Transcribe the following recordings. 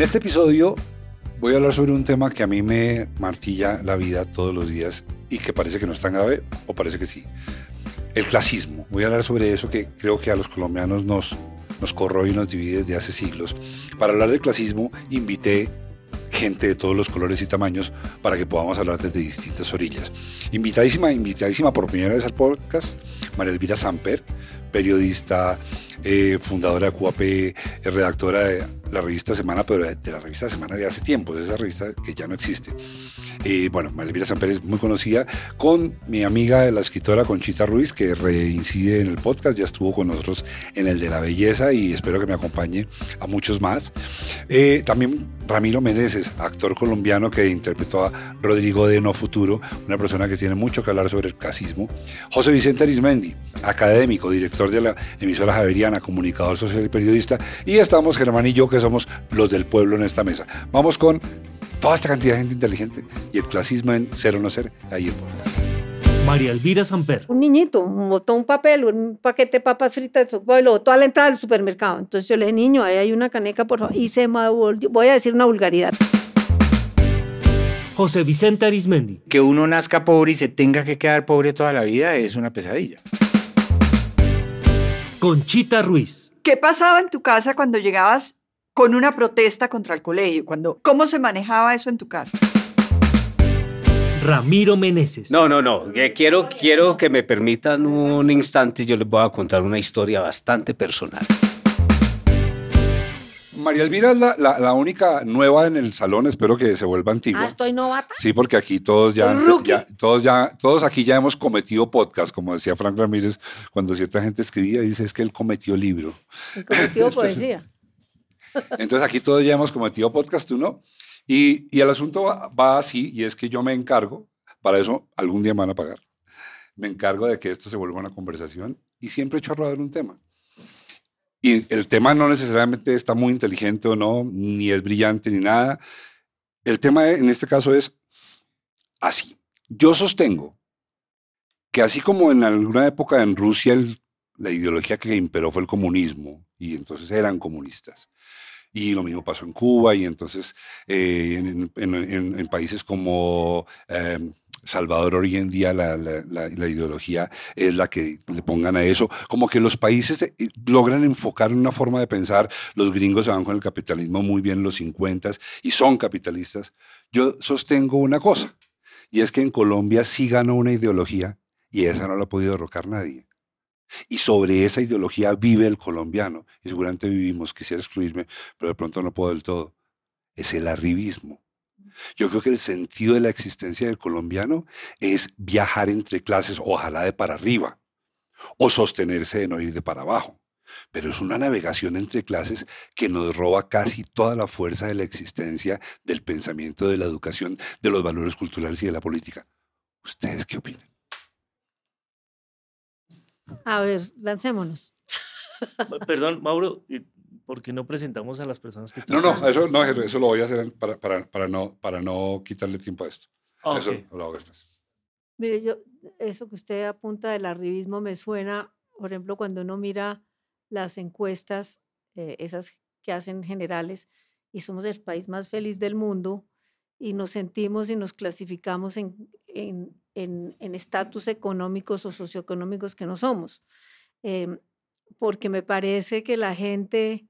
En este episodio voy a hablar sobre un tema que a mí me martilla la vida todos los días y que parece que no es tan grave o parece que sí. El clasismo. Voy a hablar sobre eso que creo que a los colombianos nos, nos corroe y nos divide desde hace siglos. Para hablar del clasismo invité gente de todos los colores y tamaños para que podamos hablar desde distintas orillas. Invitadísima, invitadísima por primera vez al podcast, María Elvira Samper, periodista, eh, fundadora de QAP, eh, redactora de la revista Semana, pero de la revista Semana de hace tiempo, de esa revista que ya no existe. Eh, bueno, María Samper es muy conocida con mi amiga, la escritora Conchita Ruiz, que reincide en el podcast, ya estuvo con nosotros en el de la belleza y espero que me acompañe a muchos más. Eh, también Ramiro Meneses, actor colombiano que interpretó a Rodrigo de No Futuro, una persona que tiene mucho que hablar sobre el casismo. José Vicente Arismendi, académico, director de la emisora Javeriana, comunicador social y periodista. Y estamos Germán y yo, que somos los del pueblo en esta mesa. Vamos con toda esta cantidad de gente inteligente y el clasismo en ser o no ser, ahí en podcast. María Elvira Samper. Un niñito botó un papel, un paquete de papas fritas y lo botó a la entrada del supermercado. Entonces yo le dije, niño, ahí hay una caneca, por favor. Y se me volvió, voy a decir una vulgaridad. José Vicente Arismendi. Que uno nazca pobre y se tenga que quedar pobre toda la vida es una pesadilla. Conchita Ruiz. ¿Qué pasaba en tu casa cuando llegabas con una protesta contra el colegio? Cuando, ¿Cómo se manejaba eso en tu casa? Ramiro Meneses. No, no, no. Quiero, quiero que me permitan un instante. Yo les voy a contar una historia bastante personal. María Elvira es la, la- la única nueva en el salón, espero que se vuelva antigua. Ah, estoy novata. Sí, porque aquí todos ya, ya- todos ya, todos aquí ya hemos cometido podcast, como decía Frank Ramírez, cuando cierta gente escribía, dice es que él cometió libro. Y cometió poesía. Entonces aquí todos ya hemos cometido podcast, tú no. Y, y el asunto va, así, y es que yo me encargo, para eso algún día me van a pagar, me encargo de que esto se vuelva una conversación y siempre echo a rodar un tema. Y el tema no necesariamente está muy inteligente o no, ni es brillante ni nada. El tema en este caso es así. Yo sostengo que así como en alguna época en Rusia la ideología que imperó fue el comunismo, y entonces eran comunistas. Y lo mismo pasó en Cuba y entonces eh, en, países como eh, Salvador hoy en día la, ideología es la que le pongan a eso. Como que los países eh, logran enfocar una forma de pensar. Los gringos se van con el capitalismo muy bien en los 50 y son capitalistas. Yo sostengo una cosa y es que en Colombia sí ganó una ideología y esa no la ha podido derrocar nadie. Y sobre esa ideología vive el colombiano. Y seguramente vivimos, quisiera excluirme, pero de pronto no puedo del todo. Es el arribismo. Yo creo que el sentido de la existencia del colombiano es viajar entre clases, ojalá de para arriba, o sostenerse de no ir de para abajo. Pero es una navegación entre clases que nos roba casi toda la fuerza de la existencia, del pensamiento, de la educación, de los valores culturales y de la política. ¿Ustedes qué opinan? A ver, lancémonos. Perdón, Mauro, ¿y ¿por qué no presentamos a las personas que están No, no, eso, no, eso lo voy a hacer para, para, para, no, para no quitarle tiempo a esto. Ah, Eso ok. lo hago después. Mire, yo, eso que usted apunta del arribismo me suena, por ejemplo, cuando uno mira las encuestas, eh, esas que hacen generales, y somos el país más feliz del mundo, y nos sentimos y nos clasificamos en en- en- estatus económicos o socioeconómicos que no somos. Em, porque me parece que la gente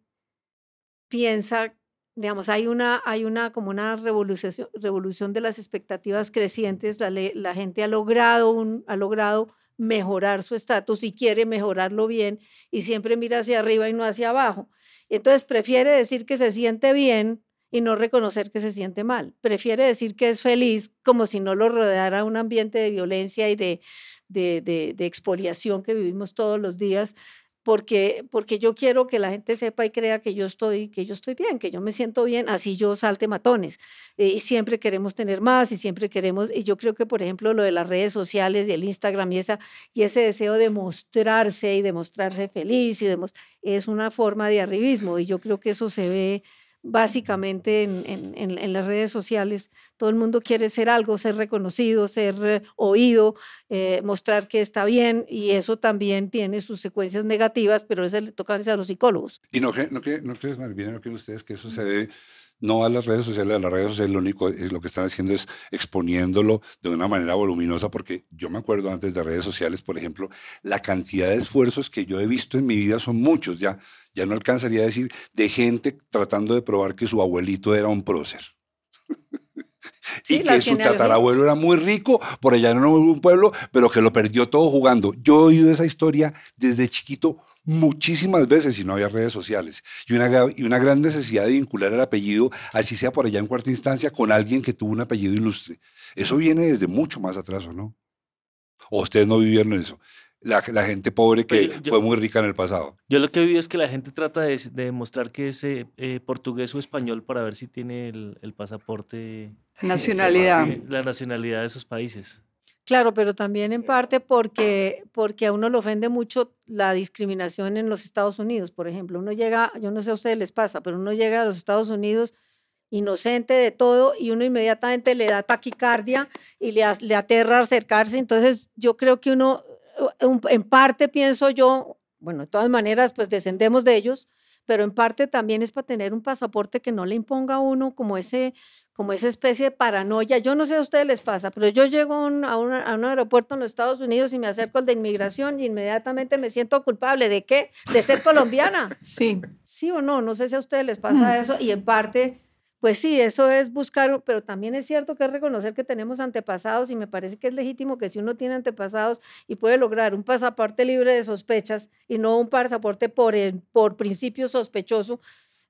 piensa, digamos, hay una, hay una como una revolución, revolución de las expectativas crecientes, la gente ha logrado, un, ha logrado mejorar su estatus y quiere mejorarlo bien y siempre mira hacia arriba y no hacia abajo. Entonces prefiere decir que se siente bien y no reconocer que se siente mal. Prefiere decir que es feliz como si no lo rodeara un ambiente de violencia y de, de, de- de expoliación que vivimos todos los días, porque, porque yo quiero que la gente sepa y crea que yo estoy, que yo estoy bien, que yo me siento bien, así yo salte matones. Eh, y siempre queremos tener más y siempre queremos, y yo creo que, por ejemplo, lo de las redes sociales y el Instagram y, esa, y ese deseo de mostrarse y de mostrarse feliz y de es una forma de arribismo y yo creo que eso se ve básicamente en, en- en- en las redes sociales. Todo el mundo quiere ser algo, ser reconocido, ser eh, oído, eh, mostrar que está bien y eso también tiene sus secuencias negativas, pero eso le toca a los psicólogos. ¿Y no, no, cree- no crees, no creen ustedes que eso se debe no a las redes sociales, a las redes sociales lo único es lo que están haciendo es exponiéndolo de una manera voluminosa, porque yo me acuerdo antes de redes sociales, por ejemplo, la cantidad de esfuerzos que yo he visto en mi vida son muchos, ya, ya no alcanzaría a decir, de gente tratando de probar que su abuelito era un prócer. Sí, y que su tatarabuelo era muy rico por allá en un pueblo, pero que lo perdió todo jugando. Yo he oído esa historia desde chiquito muchísimas veces y no había redes sociales. Y una, y una gran necesidad de vincular el apellido, así sea por allá en cuarta instancia, con alguien que tuvo un apellido ilustre. Eso viene desde mucho más atrás, ¿o no? ¿O ustedes no vivieron eso? La, la gente pobre que Pues yo- yo- fue muy rica en el pasado. Yo lo que he visto es que la gente trata de, de demostrar que es eh, eh, portugués o español para ver si tiene el, el pasaporte, Nacionalidad. eh, la nacionalidad de esos países. Claro, pero también en parte porque, porque a uno le ofende mucho la discriminación en los Estados Unidos, por ejemplo. Uno llega, yo no sé a ustedes les pasa, pero uno llega a los Estados Unidos inocente de todo y uno inmediatamente le da taquicardia y le, le aterra acercarse. Entonces, yo creo que uno, un- en parte pienso yo, bueno, de todas maneras, pues descendemos de ellos, pero en parte también es para tener un pasaporte que no le imponga a uno como ese como esa especie de paranoia. Yo no sé a ustedes les pasa, pero yo llego a un, a un- a un aeropuerto en los Estados Unidos y me acerco al de inmigración y inmediatamente me siento culpable. ¿De qué? De ser colombiana. Sí. ¿Sí o no? No sé si a ustedes les pasa eso. Y en parte, pues sí, eso es buscar, pero también es cierto que es reconocer que tenemos antepasados y me parece que es legítimo que si uno tiene antepasados y puede lograr un pasaporte libre de sospechas y no un pasaporte por, el- por principio sospechoso,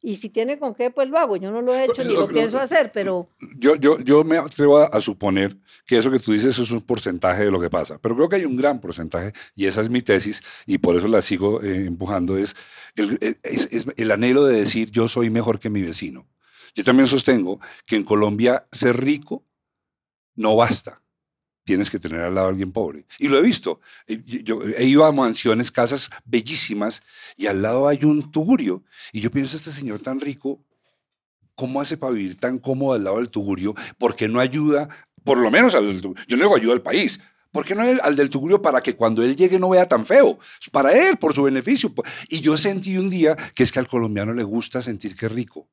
y si tiene con qué, pues lo hago. Yo no lo he hecho ni Lo- lo lo- pienso hacer, pero... Yo, yo, yo me atrevo a, a suponer que eso que tú dices es un porcentaje de lo que pasa, pero creo que hay un gran porcentaje, y esa es mi tesis, y por eso la sigo eh, empujando, es el, eh, es- es el anhelo de decir yo soy mejor que mi vecino. Yo también sostengo que en Colombia ser rico no basta. Tienes que tener al lado a alguien pobre. Y lo he visto. Eh, he ido a mansiones, casas bellísimas, y al lado hay un tugurio. Y yo pienso, este señor tan rico, ¿cómo hace para vivir tan cómodo al lado del tugurio? ¿Por qué no ayuda, por lo menos al del tugurio? Yo no digo ayuda al país. ¿Por qué no al del tugurio para que cuando él llegue no vea tan feo? Para él, por su beneficio. Y yo sentí un día que es que al colombiano le gusta sentir que es rico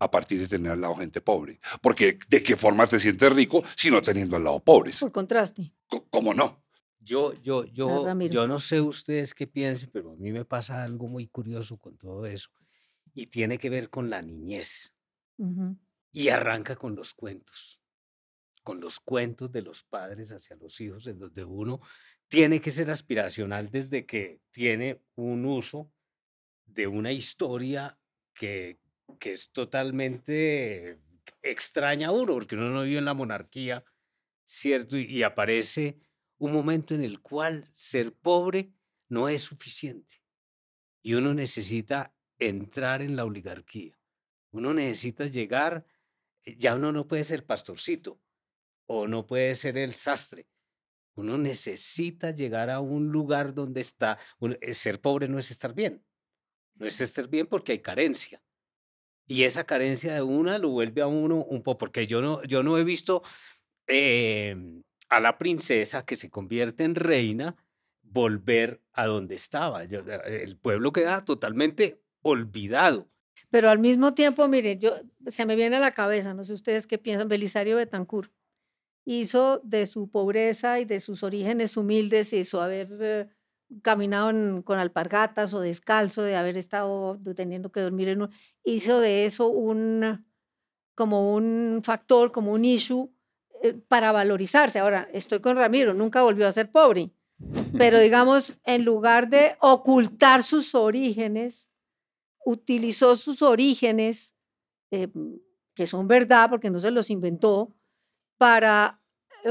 a partir de tener al lado gente pobre. Porque ¿de qué forma te sientes rico si no teniendo al lado pobres? Por contraste. Co- ¿Cómo no? Yo, yo, yo, yo no sé ustedes qué piensen, pero a mí me pasa algo muy curioso con todo eso. Y tiene que ver con la niñez. Y arranca con los cuentos. Con los cuentos de los padres hacia los hijos, en donde uno tiene que ser aspiracional desde que tiene un uso de una historia que, que es totalmente extraña a uno, porque uno no vive en la monarquía, ¿cierto? Y, y aparece un momento en el cual ser pobre no es suficiente. Y uno necesita entrar en la oligarquía. Uno necesita llegar, eh, ya uno no puede ser pastorcito o no puede ser el sastre. Uno necesita llegar a un lugar donde está, eh, ser pobre no es estar bien. No es estar bien porque hay carencia. Y esa carencia de una lo vuelve a uno un poco, porque yo no, yo no he visto em, a la princesa que se convierte en reina volver a donde estaba. Eh, el pueblo queda totalmente olvidado. Pero al mismo tiempo, miren, yo, se me viene a la cabeza, no sé ustedes qué piensan, Belisario Betancourt hizo de su pobreza y de sus orígenes humildes y su haber caminado en- con alpargatas o descalzo, de haber estado teniendo que dormir en un, hizo de eso un, como un factor, como un issue eh, para valorizarse. Ahora, estoy con Ramiro, nunca volvió a ser pobre, pero digamos, en lugar de ocultar sus orígenes, utilizó sus orígenes, eh, que son verdad porque no se los inventó, para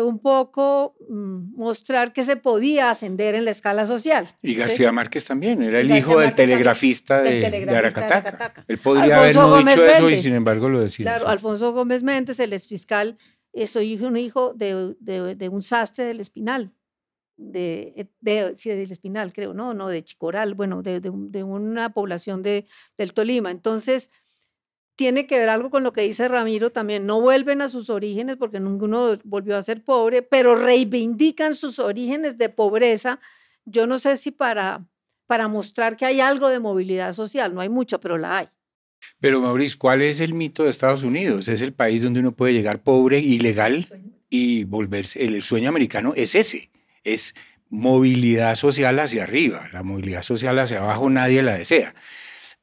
un poco mm, mostrar que se podía ascender en la escala social. Y ¿sí? García Márquez también, era el hijo del telegrafista de, del de telegrafista de Aracataca. Aracataca. Él podría Alfonso haber no dicho eso y sin embargo lo decía. Claro. Alfonso Gómez Méndez, el exfiscal, eh, soy un hijo de, de- de un sastre del Espinal, de, de, sí, del Espinal, creo, no, no, de Chicoral, bueno, de, de un- de una población de, del Tolima. Entonces, tiene que ver algo con lo que dice Ramiro también. No vuelven a sus orígenes porque ninguno volvió a ser pobre, pero reivindican sus orígenes de pobreza. Yo no sé si para, para mostrar que hay algo de movilidad social, no hay mucha, pero la hay. Pero Mauricio, ¿cuál es el mito de Estados Unidos? Es el país donde uno puede llegar pobre, ilegal y volverse. El sueño americano es ese, es movilidad social hacia arriba. La movilidad social hacia abajo nadie la desea.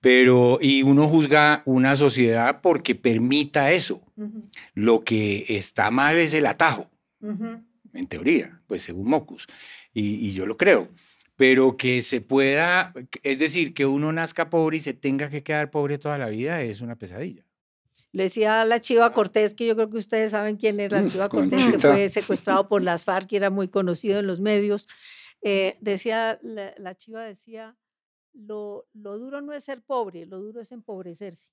Pero, y uno juzga una sociedad porque permita eso. Ujú, Lo que está mal es el atajo, ujú. en teoría, pues según Mocus. Y, y yo lo creo. Pero que se pueda, es decir, que uno nazca pobre y se tenga que quedar pobre toda la vida es una pesadilla. Le decía a la Chiva Cortés, que yo creo que ustedes saben quién era la Mm, Chiva Cortés, que Conchita. fue secuestrado por las FARC y era muy conocido en los medios. Eh, decía, la, la Chiva decía, lo, lo duro no es ser pobre, lo duro es empobrecerse.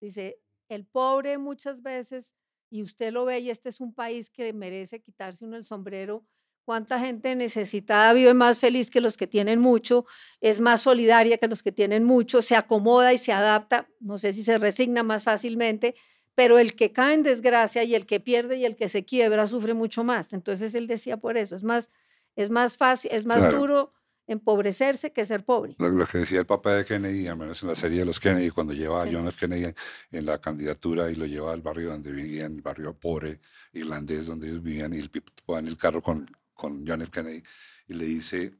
Dice, el pobre muchas veces, y usted lo ve, y este es un país que merece quitarse uno el sombrero, cuánta gente necesitada vive más feliz que los que tienen mucho, es más solidaria que los que tienen mucho, se acomoda y se adapta, no sé si se resigna más fácilmente, pero el que cae en desgracia y el que pierde y el que se quiebra sufre mucho más. Entonces él decía por eso, es más, es más fácil, es más Claro. duro empobrecerse que ser pobre. Lo, lo que decía el papá de Kennedy, al menos en la serie de los Kennedy, cuando lleva Sí. a John F. Kennedy en, en la candidatura y lo lleva al barrio donde vivían, el barrio pobre irlandés donde ellos vivían, y el tipo va en el carro con, con John F. Kennedy y le dice,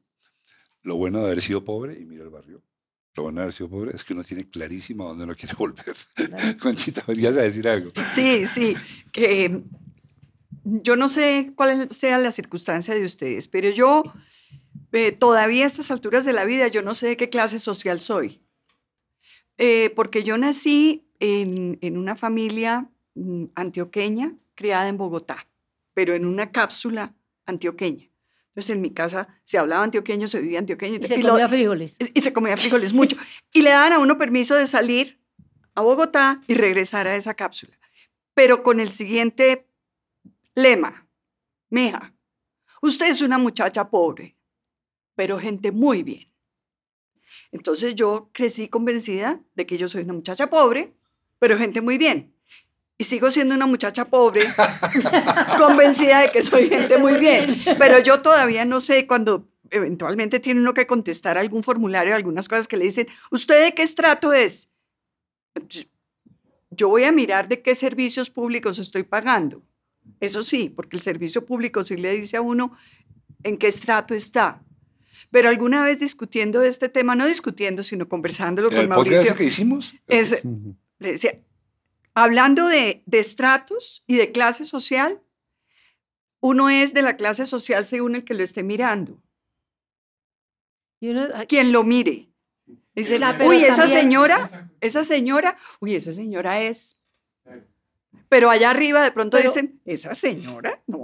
lo bueno de haber sido pobre, y mira el barrio, lo bueno de haber sido pobre es que uno tiene clarísimo a dónde uno quiere volver. Claro. Conchita, venías a decir algo. Sí, sí, que yo no sé cuál sea la circunstancia de ustedes, pero yo eh, todavía a estas alturas de la vida yo no sé de qué clase social soy. Eh, porque yo nací en, en una familia mm, antioqueña criada en Bogotá, pero en una cápsula antioqueña. Entonces en mi casa se hablaba antioqueño, se vivía antioqueño. Y se y lo- comía frijoles. y se comía frijoles mucho. Y le daban a uno permiso de salir a Bogotá y regresar a esa cápsula. Pero con el siguiente lema, mija, usted es una muchacha pobre, pero gente muy bien. Entonces yo crecí convencida de que yo soy una muchacha pobre, pero gente muy bien. Y sigo siendo una muchacha pobre, convencida de que soy gente muy bien. Pero yo todavía no sé cuando eventualmente tiene uno que contestar algún formulario, algunas cosas que le dicen, ¿usted de qué estrato es? Yo voy a mirar de qué servicios públicos estoy pagando. Eso sí, porque el servicio público sí le dice a uno en qué estrato está. Pero alguna vez discutiendo este tema, no discutiendo, sino conversándolo ¿En con el podcast Mauricio, que hicimos? es- le decía, hablando de, de estratos y de clase social, uno es de la clase social según el que lo esté mirando, Y uno, ay, quien lo mire. Dice, La- uy, esa también- señora, esa señora, uy, esa señora es. Pero allá arriba de pronto Pero- dicen, esa señora, no.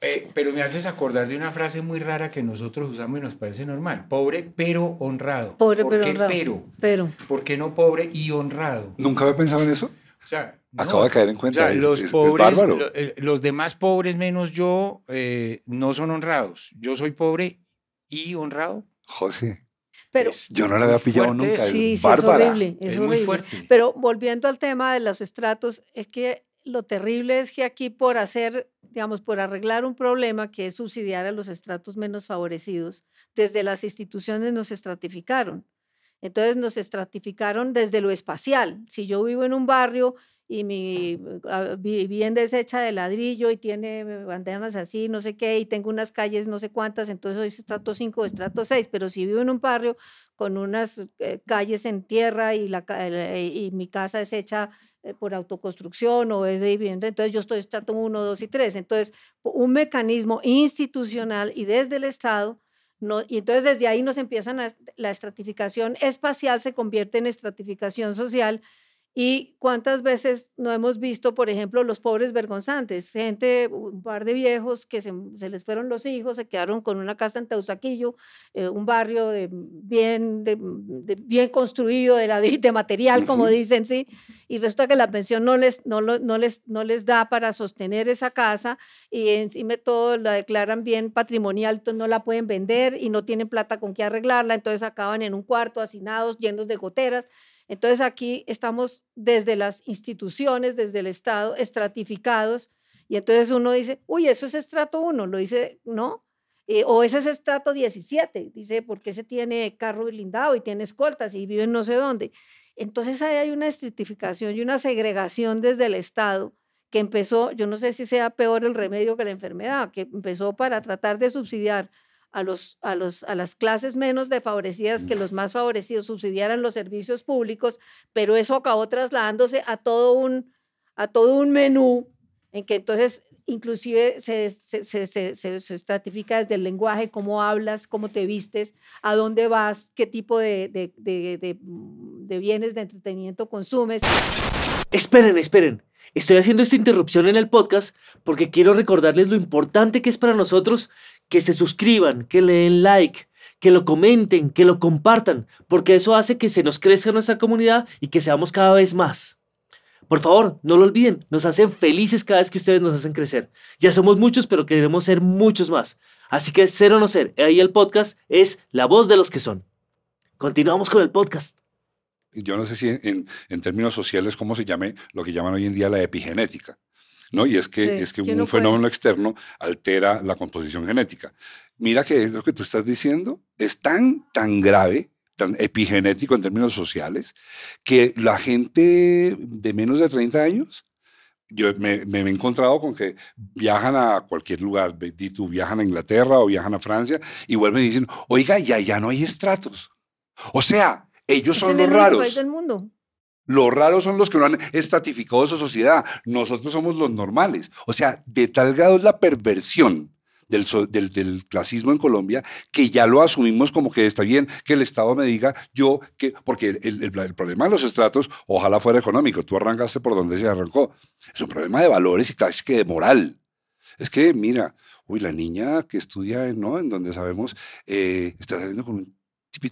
Eh, pero me haces acordar de una frase muy rara que nosotros usamos y nos parece normal. Pobre pero honrado. Pobre, ¿Por pero qué honrado. pero? pero ¿Por qué no pobre y honrado? ¿Nunca había pensado en eso? O sea, no. Acabo de caer en O cuenta. sea, es- los es- es pobres, bárbaro. lo- eh, los demás pobres menos yo eh, no son honrados. Yo soy pobre y honrado. José, pero Es yo no la había pillado fuerte nunca. eso. es sí, sí, es horrible, es, Es, muy horrible. fuerte. Pero volviendo al tema de los estratos, es que lo terrible es que aquí por hacer, digamos, por arreglar un problema que es subsidiar a los estratos menos favorecidos, desde las instituciones nos estratificaron. Entonces nos estratificaron desde lo espacial. Si yo vivo en un barrio y mi ah, vivienda es hecha de ladrillo y tiene banderas así, no sé qué, y tengo unas calles no sé cuántas, entonces soy estrato 5 o estrato 6, pero si vivo en un barrio con unas eh, calles en tierra y, la, eh, y mi casa es hecha eh, por autoconstrucción o es de vivienda, entonces yo estoy estrato 1, 2 y 3. Entonces, un mecanismo institucional y desde el Estado, no, y entonces desde ahí nos empiezan a, la estratificación espacial se convierte en estratificación social. Y cuántas veces no hemos visto, por ejemplo, los pobres vergonzantes, gente, un par de viejos que se, se les fueron los hijos, se quedaron con una casa en Teusaquillo, eh, un barrio de bien, de, de bien construido, de, la, de material, como dicen, sí, y resulta que la pensión no les, no, lo- no, les, no les da para sostener esa casa y encima todo la declaran bien patrimonial, entonces no la pueden vender y no tienen plata con qué arreglarla, entonces acaban en un cuarto hacinados, llenos de goteras. Entonces aquí estamos desde las instituciones, desde el Estado, estratificados y entonces uno dice, uy, eso es estrato uno, lo dice, ¿no? Eh, o ese es estrato 17, dice, porque ese tiene carro blindado y tiene escoltas y vive en no sé dónde. Entonces ahí hay una estratificación y una segregación desde el Estado que empezó, yo no sé si sea peor el remedio que la enfermedad, que empezó para tratar de subsidiar a, los, a, los, a las clases menos desfavorecidas que los más favorecidos subsidiaran los servicios públicos, pero eso acabó trasladándose a todo un, a todo un menú en que entonces inclusive se, se, se, se, estratifica desde el lenguaje, cómo hablas, cómo te vistes, a dónde vas, qué tipo de, de, de, de bienes de entretenimiento consumes. Esperen, esperen. Estoy haciendo esta interrupción en el podcast porque quiero recordarles lo importante que es para nosotros que se suscriban, que le den like, que lo comenten, que lo compartan, porque eso hace que se nos crezca nuestra comunidad y que seamos cada vez más. Por favor, no lo olviden, nos hacen felices cada vez que ustedes nos hacen crecer. Ya somos muchos, pero queremos ser muchos más. Así que ser o no ser, ahí el podcast es la voz de los que son. Continuamos con el podcast yo no sé si en, en, términos sociales, cómo se llame lo que llaman hoy en día la epigenética. ¿No? Y es que, es que un fenómeno externo altera la composición genética. Mira que es lo que tú estás diciendo es tan, tan grave, tan epigenético en términos sociales, que la gente de menos de 30 años, yo me, me, he encontrado con que viajan a cualquier lugar, tú viajan a Inglaterra o viajan a Francia y vuelven y dicen, oiga, ya, ya no hay estratos. O sea, ellos son los raros. Del mundo. Los raros son los que no han estratificado su sociedad. Nosotros somos los normales. O sea, de tal grado es la perversión del, del, clasismo en Colombia que ya lo asumimos como que está bien que el Estado me diga yo que, porque el, el, problema de los estratos, ojalá fuera económico, tú arrancaste por donde se arrancó. Es un problema de valores y casi que de moral. Es que, mira, uy, la niña que estudia, ¿no? En donde sabemos, eh, está saliendo con un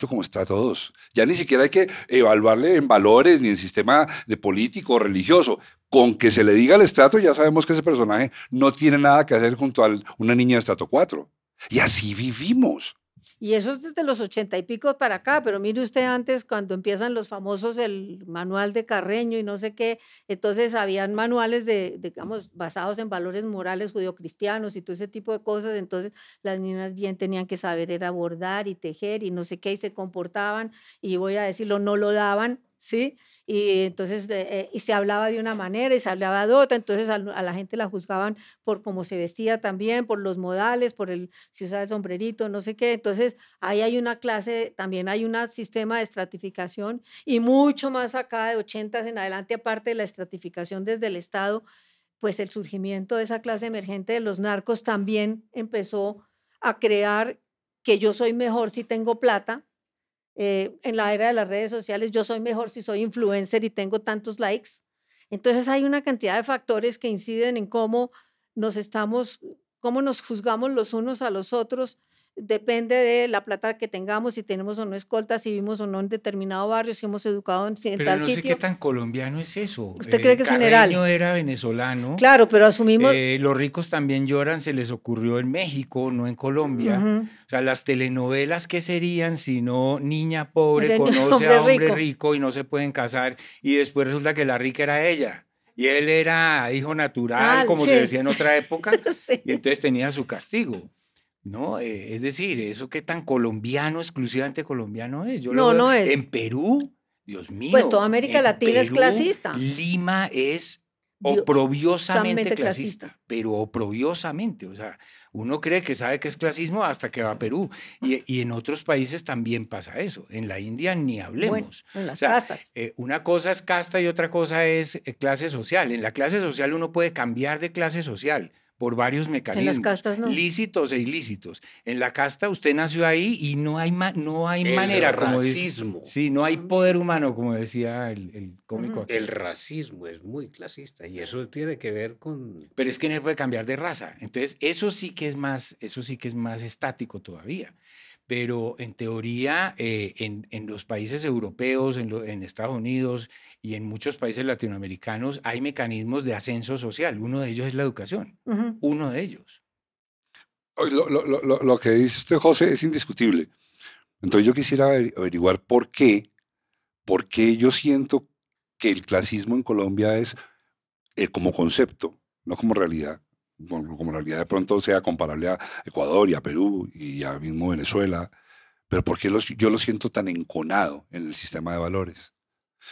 como está todos. Ya ni siquiera hay que evaluarle en valores ni en sistema de político o religioso. Con que se le diga el estrato, ya sabemos que ese personaje no tiene nada que hacer junto a una niña de estrato 4. Y así vivimos. Y eso es desde los ochenta y pico para acá, pero mire usted antes cuando empiezan los famosos, el manual de Carreño y no sé qué, entonces habían manuales de, digamos, basados en valores morales judio-cristianos y todo ese tipo de cosas, entonces las niñas bien tenían que saber era bordar y tejer y no sé qué, y se comportaban, y voy a decirlo, no lo daban, ¿sí? Y entonces, eh, y se hablaba de una manera y se hablaba de otra, entonces a, la gente la juzgaban por cómo se vestía también, por los modales, por el, si usaba el sombrerito, no sé qué, entonces ahí hay una clase, también hay un sistema de estratificación y mucho más acá de 80 en adelante, aparte de la estratificación desde el Estado, pues el surgimiento de esa clase emergente de los narcos también empezó a crear que yo soy mejor si tengo plata, eh, en la era de las redes sociales, yo soy mejor si soy influencer y tengo tantos likes. Entonces hay una cantidad de factores que inciden en cómo nos estamos, cómo nos juzgamos los unos a los otros depende de la plata que tengamos, si tenemos o no escoltas, si vivimos o no en determinado barrio, si hemos educado en, pero tal no sitio. sé qué tan colombiano es eso. ¿Usted cree que es general? era venezolano. Claro, pero asumimos... Eh, los ricos también lloran, se les ocurrió en México, no en Colombia. O sea, las telenovelas, ¿qué serían si no niña pobre conoce a hombre rico. y no se pueden casar y después resulta que la rica era ella? Y él era hijo natural, ah, como se decía en otra época, y entonces tenía su castigo. ¿No? Eh, es decir, eso qué tan colombiano, exclusivamente colombiano es. Yo no, no es. En Perú, Dios mío. Pues toda América Latina es clasista. Lima es oprobiosamente clasista, pero oprobiosamente, o sea, uno cree que sabe que es clasismo hasta que va a Perú. Y, en otros países también pasa eso. En la India ni hablemos. en las castas. Eh, una cosa es casta y otra cosa es eh, clase social. En la clase social uno puede cambiar de clase social por varios mecanismos. En las castas no. Lícitos e ilícitos. En la casta usted nació ahí y no hay, no hay manera, como racismo. sí, no hay poder humano, como decía el, el cómico. El racismo es muy clasista y eso tiene que ver con... Pero es que no puede cambiar de raza. Entonces, eso sí que es más, eso sí que es más estático todavía pero en teoría eh, en, los países europeos, en, Estados Unidos y en muchos países latinoamericanos hay mecanismos de ascenso social. Uno de ellos es la educación, uno de ellos. Lo, que dice usted, José, es indiscutible. Entonces yo quisiera averiguar por qué, por qué yo siento que el clasismo en Colombia es eh, como concepto, no como realidad, como la realidad de pronto sea comparable a Ecuador y a Perú y a mismo Venezuela, pero ¿por qué los- yo lo siento tan enconado en el sistema de valores?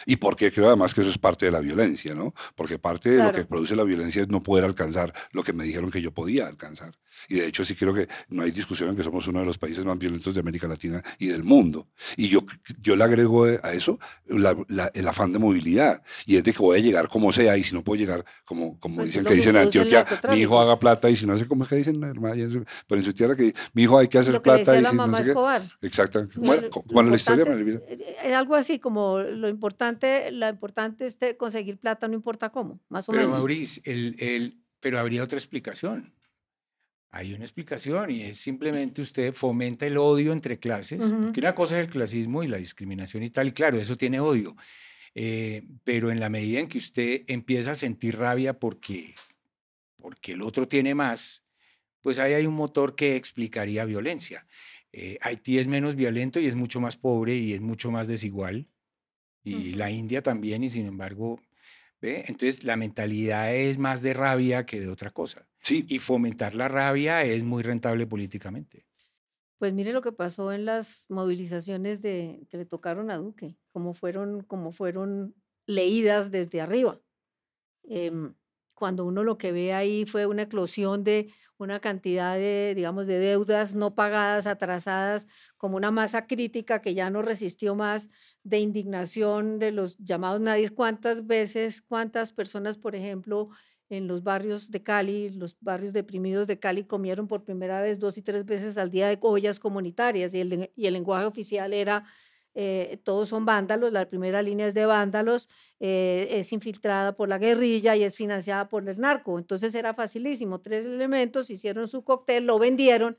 Y porque creo además que eso es parte de la violencia, ¿no? Porque parte de lo que produce la violencia es no poder alcanzar lo que me dijeron que yo podía alcanzar. Y de hecho sí creo que no hay discusión en que somos uno de los países más violentos de América Latina y del mundo. Y yo, yo le agrego a eso la- la- el afán de movilidad. Y es de que voy a llegar como sea y si no puedo llegar, como, como Pues dicen que que dicen en Antioquia, mi hijo haga plata y si no hace, ¿cómo es que dicen? Pero en su tierra que mi hijo hay que hacer Lo que plata decía y la si no mamá sé qué. Escobar. Exactamente. Lo- Bueno, lo bueno, la historia me importante olvida. es, es algo así como lo importante, lo importante es conseguir plata, no importa cómo, más o Pero menos. Maurice, el, el- pero habría otra explicación. Hay una explicación y es simplemente usted fomenta el odio entre clases, Ujú. porque una cosa es el clasismo y la discriminación y tal, y claro, eso tiene odio, eh, pero en la medida en que usted empieza a sentir rabia porque, porque el otro tiene más, pues ahí hay un motor que explicaría violencia. Eh, Haití es menos violento y es mucho más pobre y es mucho más desigual, y Ujú. la India también, y sin embargo, ¿ve? Entonces la mentalidad es más de rabia que de otra cosa. Sí, Y fomentar la rabia es muy rentable políticamente. Pues mire lo que pasó en las movilizaciones de, que le tocaron a Duque, cómo fueron, cómo fueron leídas desde arriba. Em, cuando uno lo que ve ahí fue una eclosión de una cantidad de, digamos, de deudas no pagadas, atrasadas, como una masa crítica que ya no resistió más de indignación de los llamados nadie. ¿Cuántas veces, cuántas personas, por ejemplo, en los barrios de Cali, los barrios deprimidos de Cali, comieron por primera vez dos y tres veces al día de ollas comunitarias y el, y el lenguaje oficial era, eh, todos son vándalos, la primera línea es de vándalos, eh, es infiltrada por la guerrilla y es financiada por el narco. Entonces era facilísimo, tres elementos, hicieron su cóctel, lo vendieron.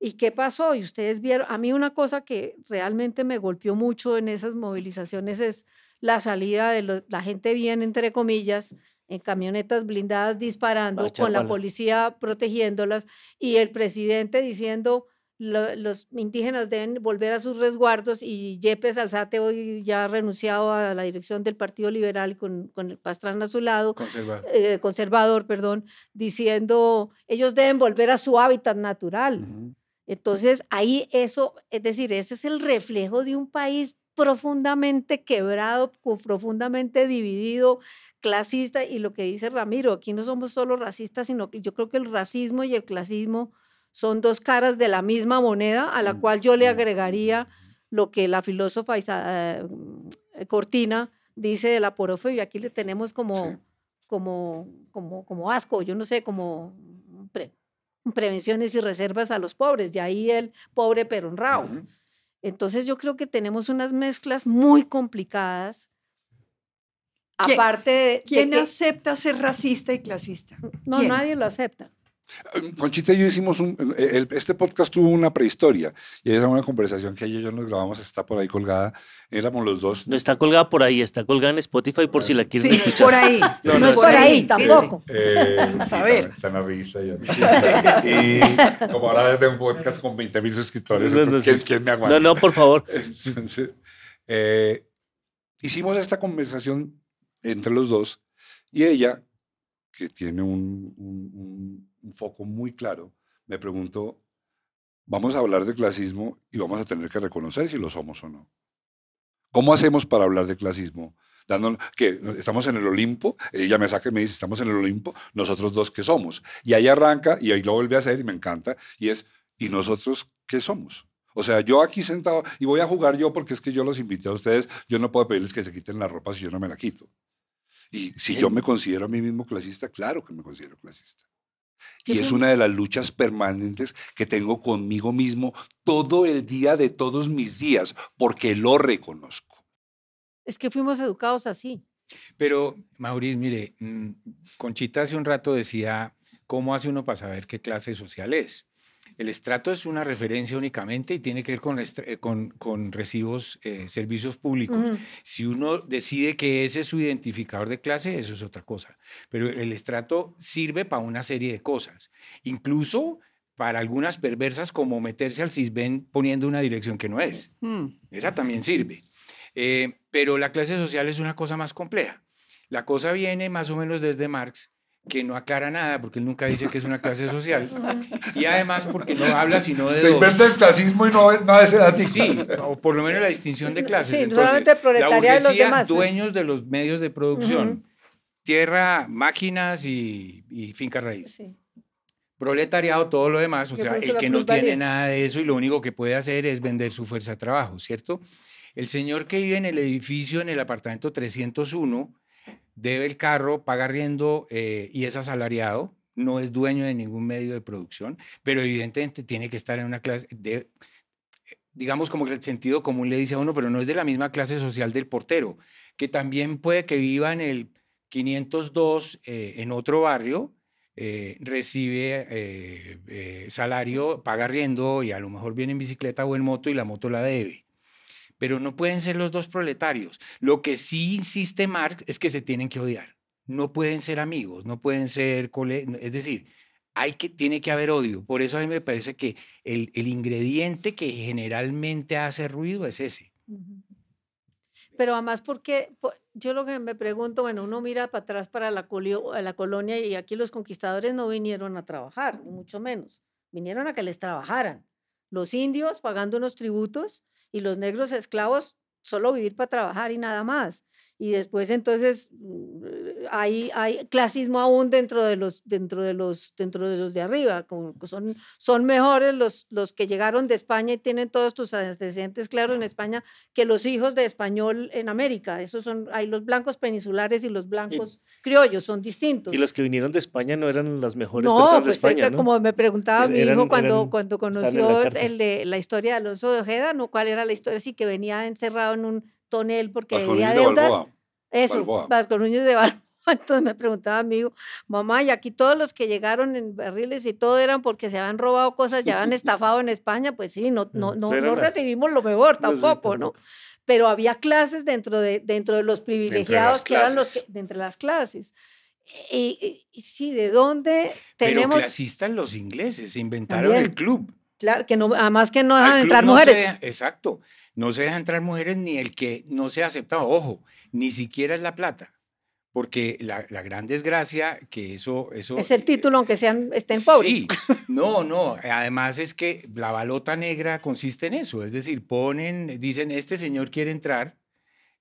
¿Y qué pasó? Y ustedes vieron, a mí una cosa que realmente me golpeó mucho en esas movilizaciones es la salida de la gente bien, entre comillas, en camionetas blindadas disparando, con la policía protegiéndolas y el presidente diciendo "Lo- los indígenas deben volver a sus resguardos y Yepes Alzate hoy ya ha renunciado a la dirección del Partido Liberal con, con el Pastrana a su lado, Conservar. eh, conservador, perdón, diciendo ellos deben volver a su hábitat natural. Entonces, ahí eso, es decir, ese es el reflejo de un país profundamente quebrado, profundamente dividido, clasista, y lo que dice Ramiro, aquí no somos solo racistas, sino que yo creo que el racismo y el clasismo son dos caras de la misma moneda, a la Mm, cual yo le mm, agregaría lo que la filósofa Isa- eh, mm, Cortina dice de la porofobia. Aquí le tenemos como, Sí. como, como, como asco, yo no sé, como pre- prevenciones y reservas a los pobres, de ahí el pobre pero honrado. Ujú. Entonces yo creo que tenemos unas mezclas muy complicadas. ¿Quién- Aparte de, de ¿Quién que acepta ser racista y clasista? no, quién? nadie lo acepta. Eh, Conchita y yo hicimos un, el- este podcast tuvo una prehistoria y esa es una conversación que ella y yo nos grabamos, está por ahí colgada, éramos los dos. No está colgada por ahí, está colgada en Spotify por si la quieren Sí, no es escuchar. por ahí. No, no es por ahí tampoco. Eh, sí, A ver. Está, en la revista ya. Y como ahora tengo un podcast con 20 mil suscriptores, No, no, ¿quién, sí. quién me aguanta? No, no, por favor. Entonces, eh, hicimos esta conversación entre los dos y ella, que tiene un, un- un- un foco muy claro, me preguntó, vamos a hablar de clasismo y vamos a tener que reconocer si lo somos o no. ¿Cómo hacemos para hablar de clasismo? Dándonos, que estamos en el Olimpo, ella me saca y me dice, estamos en el Olimpo, nosotros dos qué somos. Y ahí arranca y ahí lo vuelve a hacer y me encanta, y es, ¿y nosotros qué somos? O sea, yo aquí sentado y voy a jugar yo porque es que yo los invité a ustedes, yo no puedo pedirles que se quiten la ropa si yo no me la quito. Y si yo me considero a mí mismo clasista, claro que me considero clasista. Y es una de las luchas permanentes que tengo conmigo mismo todo el día de todos mis días, porque lo reconozco. Es que fuimos educados así. Pero, Maurice, mire, mm, Conchita hace un rato decía, ¿cómo hace uno para saber qué clase social es? El estrato es una referencia únicamente y tiene que ver con, eh, con, con recibos, eh, servicios públicos. Si uno decide que ese es su identificador de clase, eso es otra cosa. Pero el estrato sirve para una serie de cosas, incluso para algunas perversas como meterse al CISBEN poniendo una dirección que no es. Mm. Esa también sirve. Eh, pero la clase social es una cosa más compleja. La cosa viene más o menos desde Marx, que no aclara nada, porque él nunca dice que es una clase social, y además porque no habla sino de Se dos. inventa el clasismo y no, no es edad. Sí, o por lo menos la distinción de clases. Sí, Entonces, solamente el proletariado la y los burguesía, demás, sí. dueños de los medios de producción, tierra, máquinas y, y finca raíz. Sí. Proletariado, todo lo demás, o Que sea, el que no tiene nada de eso y lo único que puede hacer es vender su fuerza de trabajo, ¿cierto? El señor que vive en el edificio, en el apartamento 301, debe el carro, paga arriendo eh, y es asalariado, no es dueño de ningún medio de producción, pero evidentemente tiene que estar en una clase de, digamos como que el sentido común le dice a uno, pero no es de la misma clase social del portero, que también puede que viva en el 502 eh, en otro barrio, eh, recibe eh, salario, paga arriendo y a lo mejor viene en bicicleta o en moto y la moto la debe. Pero no pueden ser los dos proletarios. Lo que sí insiste Marx es que se tienen que odiar. No pueden ser amigos, no pueden ser cole Es decir, hay que, tiene que haber odio. Por eso a mí me parece que el, el ingrediente que generalmente hace ruido es ese. Pero además, porque yo lo que me pregunto, bueno, uno mira para atrás para la, la colonia y aquí los conquistadores no vinieron a trabajar, ni mucho menos. Vinieron a que les trabajaran. Los indios pagando unos tributos y los negros esclavos solo vivir para trabajar y nada más. Y después entonces mm, hay, hay clasismo aún dentro de los, dentro de los, dentro de los de arriba. Como son, son mejores los, los que llegaron de España y tienen todos tus antecedentes claros en España que los hijos de español en América. Esos son, hay los blancos peninsulares y los blancos criollos, son distintos. Y los que vinieron de España no eran las mejores No, personas de pues España, eh, ¿no? como me preguntaba Er- mi hijo eran- cuando, eran- cuando conoció el de la historia de Alonso de Ojeda, ¿no? ¿Cuál era la historia? Sí, que venía encerrado en un tonel porque Vasco debía deudas. Balboa. Eso, Balboa. Vasco Núñez de Balboa. Entonces me preguntaba mi hijo, mamá, y aquí todos los que llegaron en barriles y todo eran porque se habían robado cosas, ya habían estafado en España, pues sí, no, no, Mm, no, no recibimos lo mejor tampoco, ¿no? Pero había clases dentro de, dentro de los privilegiados que eran los que, de entre las clases. Y, y- y sí, ¿de dónde tenemos? Pero clasistas los ingleses, se inventaron el club. Claro, que no, además que no dejan entrar no mujeres. exacto. No se deja entrar mujeres ni el que no sea aceptado. Ojo, ni siquiera es la plata. Porque la, la gran desgracia que eso... eso Es el título, aunque sean, estén pobres. Sí, no, no. Además es que la balota negra consiste en eso. Es decir, ponen, dicen, este señor quiere entrar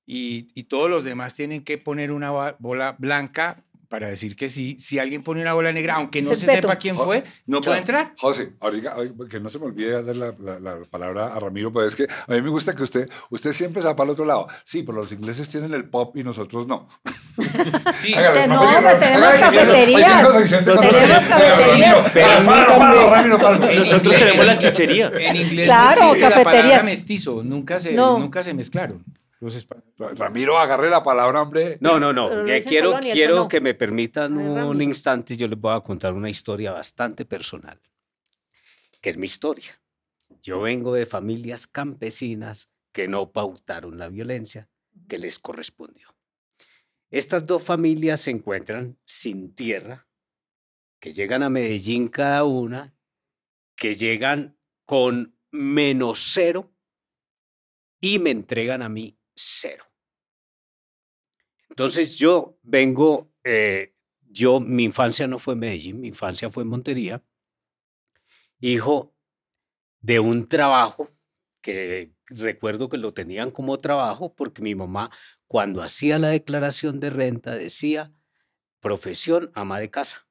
y, y todos los demás tienen que poner una bola blanca para decir que sí. Si alguien pone una bola negra, aunque no se sepa quién fue, no puede entrar. José, ahorita, que no se me olvide dar la, la- la palabra a Ramiro, pero es que a mí me gusta que usted, usted siempre se va para el otro lado. Sí, pero los ingleses tienen el pop y nosotros no. Sí, Hágale, No, pues tenemos cafeterías. Tenemos cafeterías. Nosotros tenemos la chichería. En inglés Claro, no existe la palabra cafeterías. mestizo, nunca se, No. nunca se mezclaron. Los Ramiro, agarre la palabra, hombre. No, no, no. Quiero quiero no. que me permitan Ay, un Ramiro. instante. Yo les voy a contar una historia bastante personal, que es mi historia. Yo vengo de familias campesinas que no pautaron la violencia que les correspondió. Estas dos familias se encuentran sin tierra, que llegan a Medellín cada una, que llegan con menos cero y me entregan a mí cero. Entonces yo vengo, eh, yo, mi infancia no fue en Medellín, mi infancia fue en Montería, hijo de un trabajo que recuerdo que lo tenían como trabajo porque mi mamá cuando hacía la declaración de renta decía profesión ama de casa.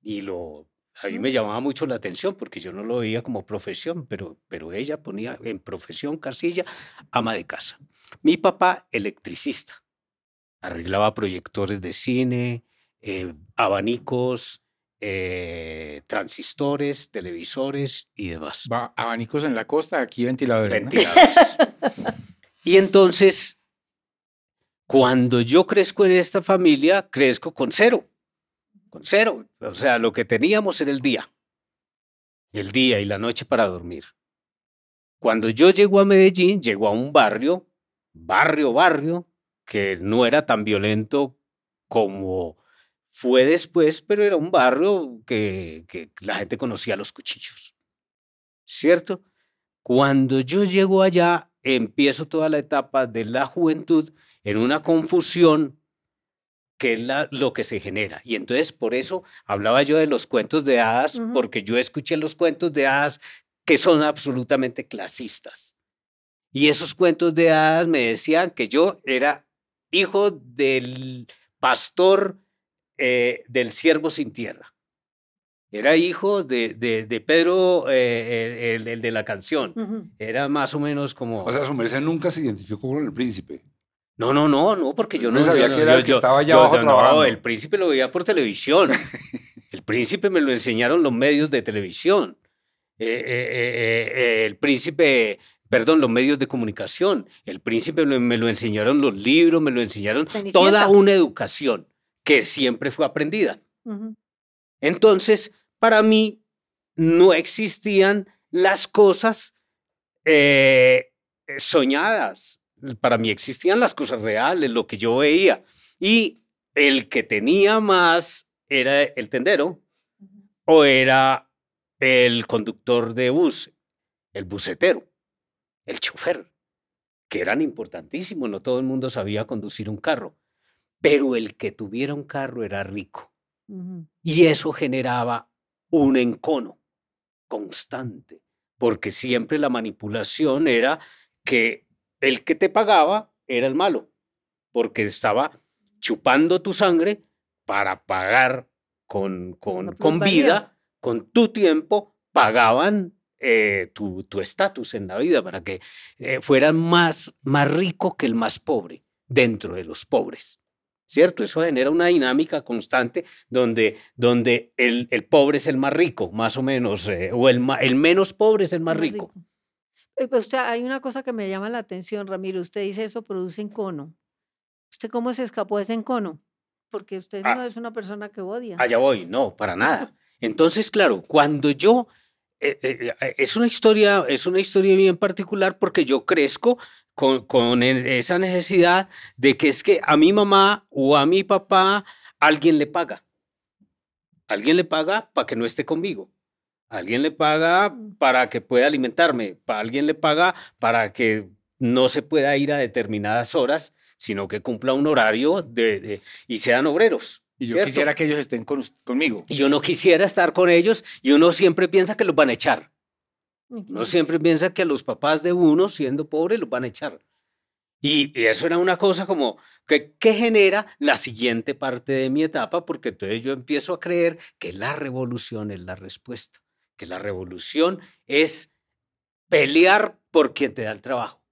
Y lo, a mí me llamaba mucho la atención porque yo no lo veía como profesión, pero, pero ella ponía en profesión casilla ama de casa. Mi papá, electricista, arreglaba proyectores de cine, eh, abanicos, eh, transistores, televisores y demás. Va, abanicos en la costa, aquí ventiladores. ¿no? Ventiladores. y entonces, cuando yo crezco en esta familia, crezco con cero. Con cero. O sea, lo que teníamos era el día. El día y la noche para dormir. Cuando yo llego a Medellín, llego a un barrio, barrio, barrio, que no era tan violento como fue después, pero era un barrio que, que la gente conocía los cuchillos. ¿Cierto? Cuando yo llego allá, empiezo toda la etapa de la juventud en una confusión que es la- lo que se genera. Y entonces por eso hablaba yo de los cuentos de hadas, porque yo escuché los cuentos de hadas que son absolutamente clasistas. Y esos cuentos de hadas me decían que yo era hijo del pastor eh, del siervo sin tierra. Era hijo de, de- de Pedro, eh, el, el- el de la canción. Era más o menos como... O sea, su merced nunca se identificó con el príncipe. No, no, no, no, porque yo No no sabía yo que era el que yo- estaba allá yo- abajo yo- trabajando. No, el príncipe lo veía por televisión. El príncipe me lo enseñaron los medios de televisión. Eh, eh, eh, eh, el príncipe, perdón, los medios de comunicación. El príncipe me, me lo enseñaron los libros, me lo enseñaron toda una educación que siempre fue aprendida. Entonces, para mí no existían las cosas soñadas. Para mí existían las cosas reales, lo que yo veía. Y el que tenía más era el tendero o era el conductor de bus, el bucetero, el chofer, que eran importantísimos. No todo el mundo sabía conducir un carro, pero el que tuviera un carro era rico. Y eso generaba un encono constante, porque siempre la manipulación era que el que te pagaba era el malo, porque estaba chupando tu sangre para pagar con, con, vida, con tu tiempo, pagaban eh, tu tu estatus en la vida para que eh, fueran más, más rico que el más pobre dentro de los pobres. ¿Cierto? Eso genera una dinámica constante donde, donde el, el pobre es el más rico, más o menos, eh, o el, el menos pobre es el más rico. Usted, hay una cosa que me llama la atención, Ramiro. Usted dice eso produce encono. ¿Usted cómo se escapó de ese encono? Porque usted Ah. no es una persona que odia. Allá voy, no, para nada. Entonces, claro, cuando yo eh, eh, eh, es una historia, es una historia bien particular porque yo crezco con, con e- esa necesidad de que es que a mi mamá o a mi papá alguien le paga. Alguien le paga para que no esté conmigo. Alguien le paga para que pueda alimentarme. Alguien le paga para que no se pueda ir a determinadas horas, sino que cumpla un horario de, de- y sean obreros. Y yo ¿cierto? quisiera que ellos estén con conmigo. Y uno quisiera estar con ellos y uno siempre piensa que los van a echar. Uno siempre piensa que a los papás de uno, siendo pobre, los van a echar. Y, y eso era una cosa como que, que genera la siguiente parte de mi etapa, porque entonces yo empiezo a creer que la revolución es la respuesta, que la revolución es pelear por quien te da el trabajo.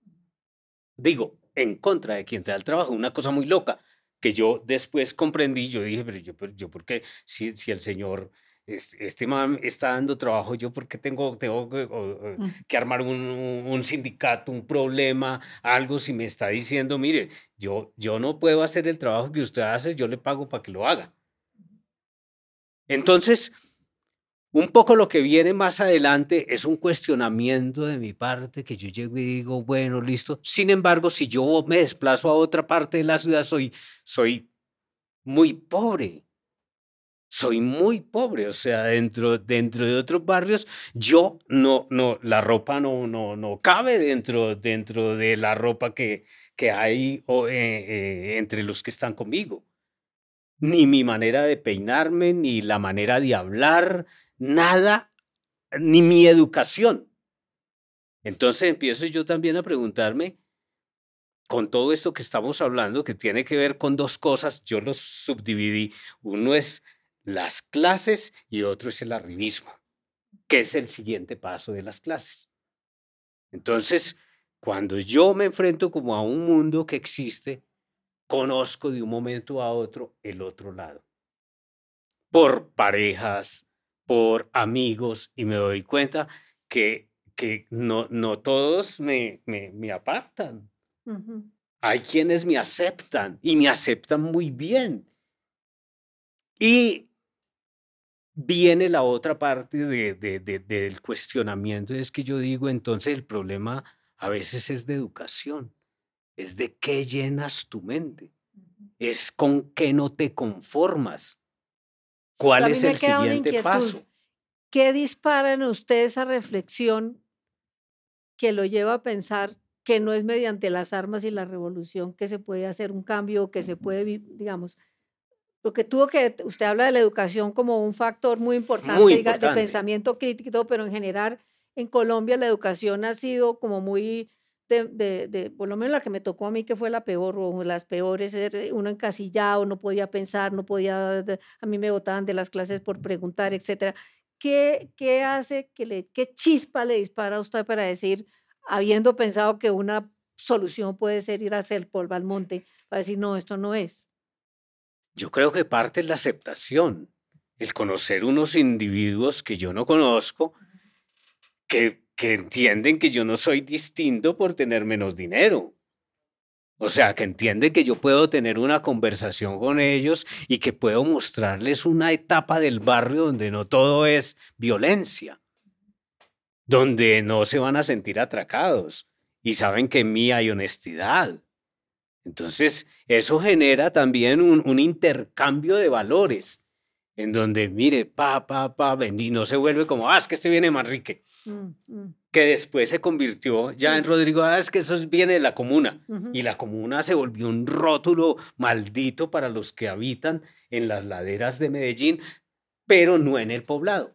Digo, en contra de quien te da el trabajo, una cosa muy loca que yo después comprendí, yo dije, pero yo, pero yo ¿por qué? Si, si el señor, es- este man está dando trabajo, yo por qué tengo, tengo que, o- Mm. que armar un, un- un sindicato, un problema, algo, si me está diciendo, mire, yo, yo no puedo hacer el trabajo que usted hace, yo le pago para que lo haga. Entonces, un poco lo que viene más adelante es un cuestionamiento de mi parte que yo llego y digo, bueno, listo. Sin embargo, si yo me desplazo a otra parte de la ciudad, soy, soy muy pobre. Soy muy pobre, o sea, dentro, dentro de otros barrios, yo no, no, la ropa no, no, no cabe dentro, dentro de la ropa que, que hay o, eh, eh, entre los que están conmigo. Ni mi manera de peinarme, ni la manera de hablar, nada, ni mi educación. Entonces empiezo yo también a preguntarme, con todo esto que estamos hablando, que tiene que ver con dos cosas, yo los subdividí. Uno es las clases y otro es el arribismo, que es el siguiente paso de las clases. Entonces, cuando yo me enfrento como a un mundo que existe, conozco de un momento a otro el otro lado. Por parejas, por amigos, y me doy cuenta que, que no, no todos me, me, me apartan. Hay quienes me aceptan y me aceptan muy bien. Y viene la otra parte de, de- de- del cuestionamiento, es que yo digo, entonces el problema a veces es de educación, es de qué llenas tu mente, es con qué no te conformas, cuál es el siguiente paso. ¿Qué dispara en usted esa reflexión que lo lleva a pensar que no es mediante las armas y la revolución que se puede hacer un cambio, que se puede, digamos, porque tuvo que, usted habla de la educación como un factor muy importante, Muy diga, de importante. pensamiento crítico pero en general en Colombia la educación ha sido como muy, de, de- de- por lo menos la que me tocó a mí, que fue la peor, o las peores, era uno encasillado, no podía pensar, no podía, de- a mí me botaban de las clases por preguntar, etcétera. ¿Qué, qué hace, que le, qué chispa le dispara a usted para decir, habiendo pensado que una solución puede ser ir a hacer polvo al monte, para decir, no, esto no es? Yo creo que parte es la aceptación, el conocer unos individuos que yo no conozco, que, que entienden que yo no soy distinto por tener menos dinero. O sea, que entienden que yo puedo tener una conversación con ellos y que puedo mostrarles una etapa del barrio donde no todo es violencia, donde no se van a sentir atracados y saben que en mí hay honestidad. Entonces, eso genera también un, un intercambio de valores, en donde, mire, pa, pa, pa, ven, y no se vuelve como, ah, es que este viene de Manrique, Mm, mm, que después se convirtió ya Sí. en Rodrigo, ah, es que eso viene de la comuna. Y la comuna se volvió un rótulo maldito para los que habitan en las laderas de Medellín, pero no en el poblado.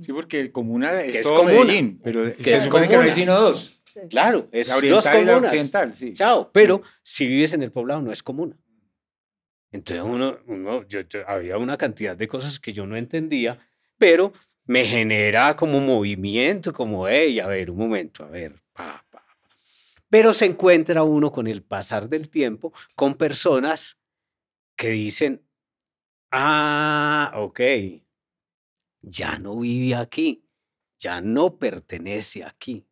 Sí, porque comuna es, Que es todo comuna. Medellín, pero Que se es supone que no hay sino dos, Sí. Claro, es la dos oriental y la comunas. occidental, sí. Chao, pero si vives en el poblado no es comuna. Entonces uno, uno yo, yo- había una cantidad de cosas que yo no entendía, pero me genera como movimiento, como, hey, a ver, un momento, a ver, pa, pa, pa". Pero se encuentra uno con el pasar del tiempo con personas que dicen, ah, ok, ya no vive aquí, ya no pertenece aquí.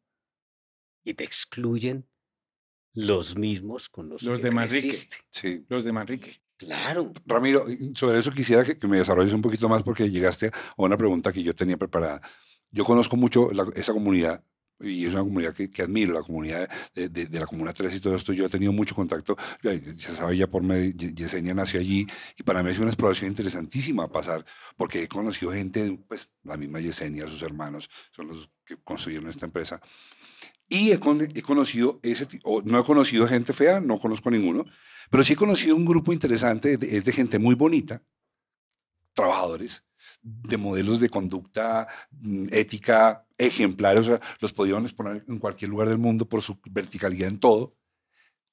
Y te excluyen los mismos con los, Los que de Manrique. creciste. Sí. Los de Manrique. Claro. Ramiro, sobre eso quisiera que, me desarrolles un poquito más porque llegaste a una pregunta que yo tenía preparada. Yo conozco mucho esa comunidad y es una comunidad que, admiro, la comunidad de, de- de la Comuna 3 y todo esto. Yo he tenido mucho contacto, ya, ya sabe, ya por medio, Ye- Yesenia nació allí y para mí es una exploración interesantísima pasar porque he conocido gente, pues la misma Yesenia, sus hermanos, son los que construyeron esta empresa. Y he, con- he conocido ese tipo, no he conocido gente fea, no conozco ninguno, pero sí he conocido un grupo interesante, es de gente muy bonita, trabajadores, de modelos de conducta mm, ética ejemplares, o sea, los podíamos poner en cualquier lugar del mundo por su verticalidad en todo,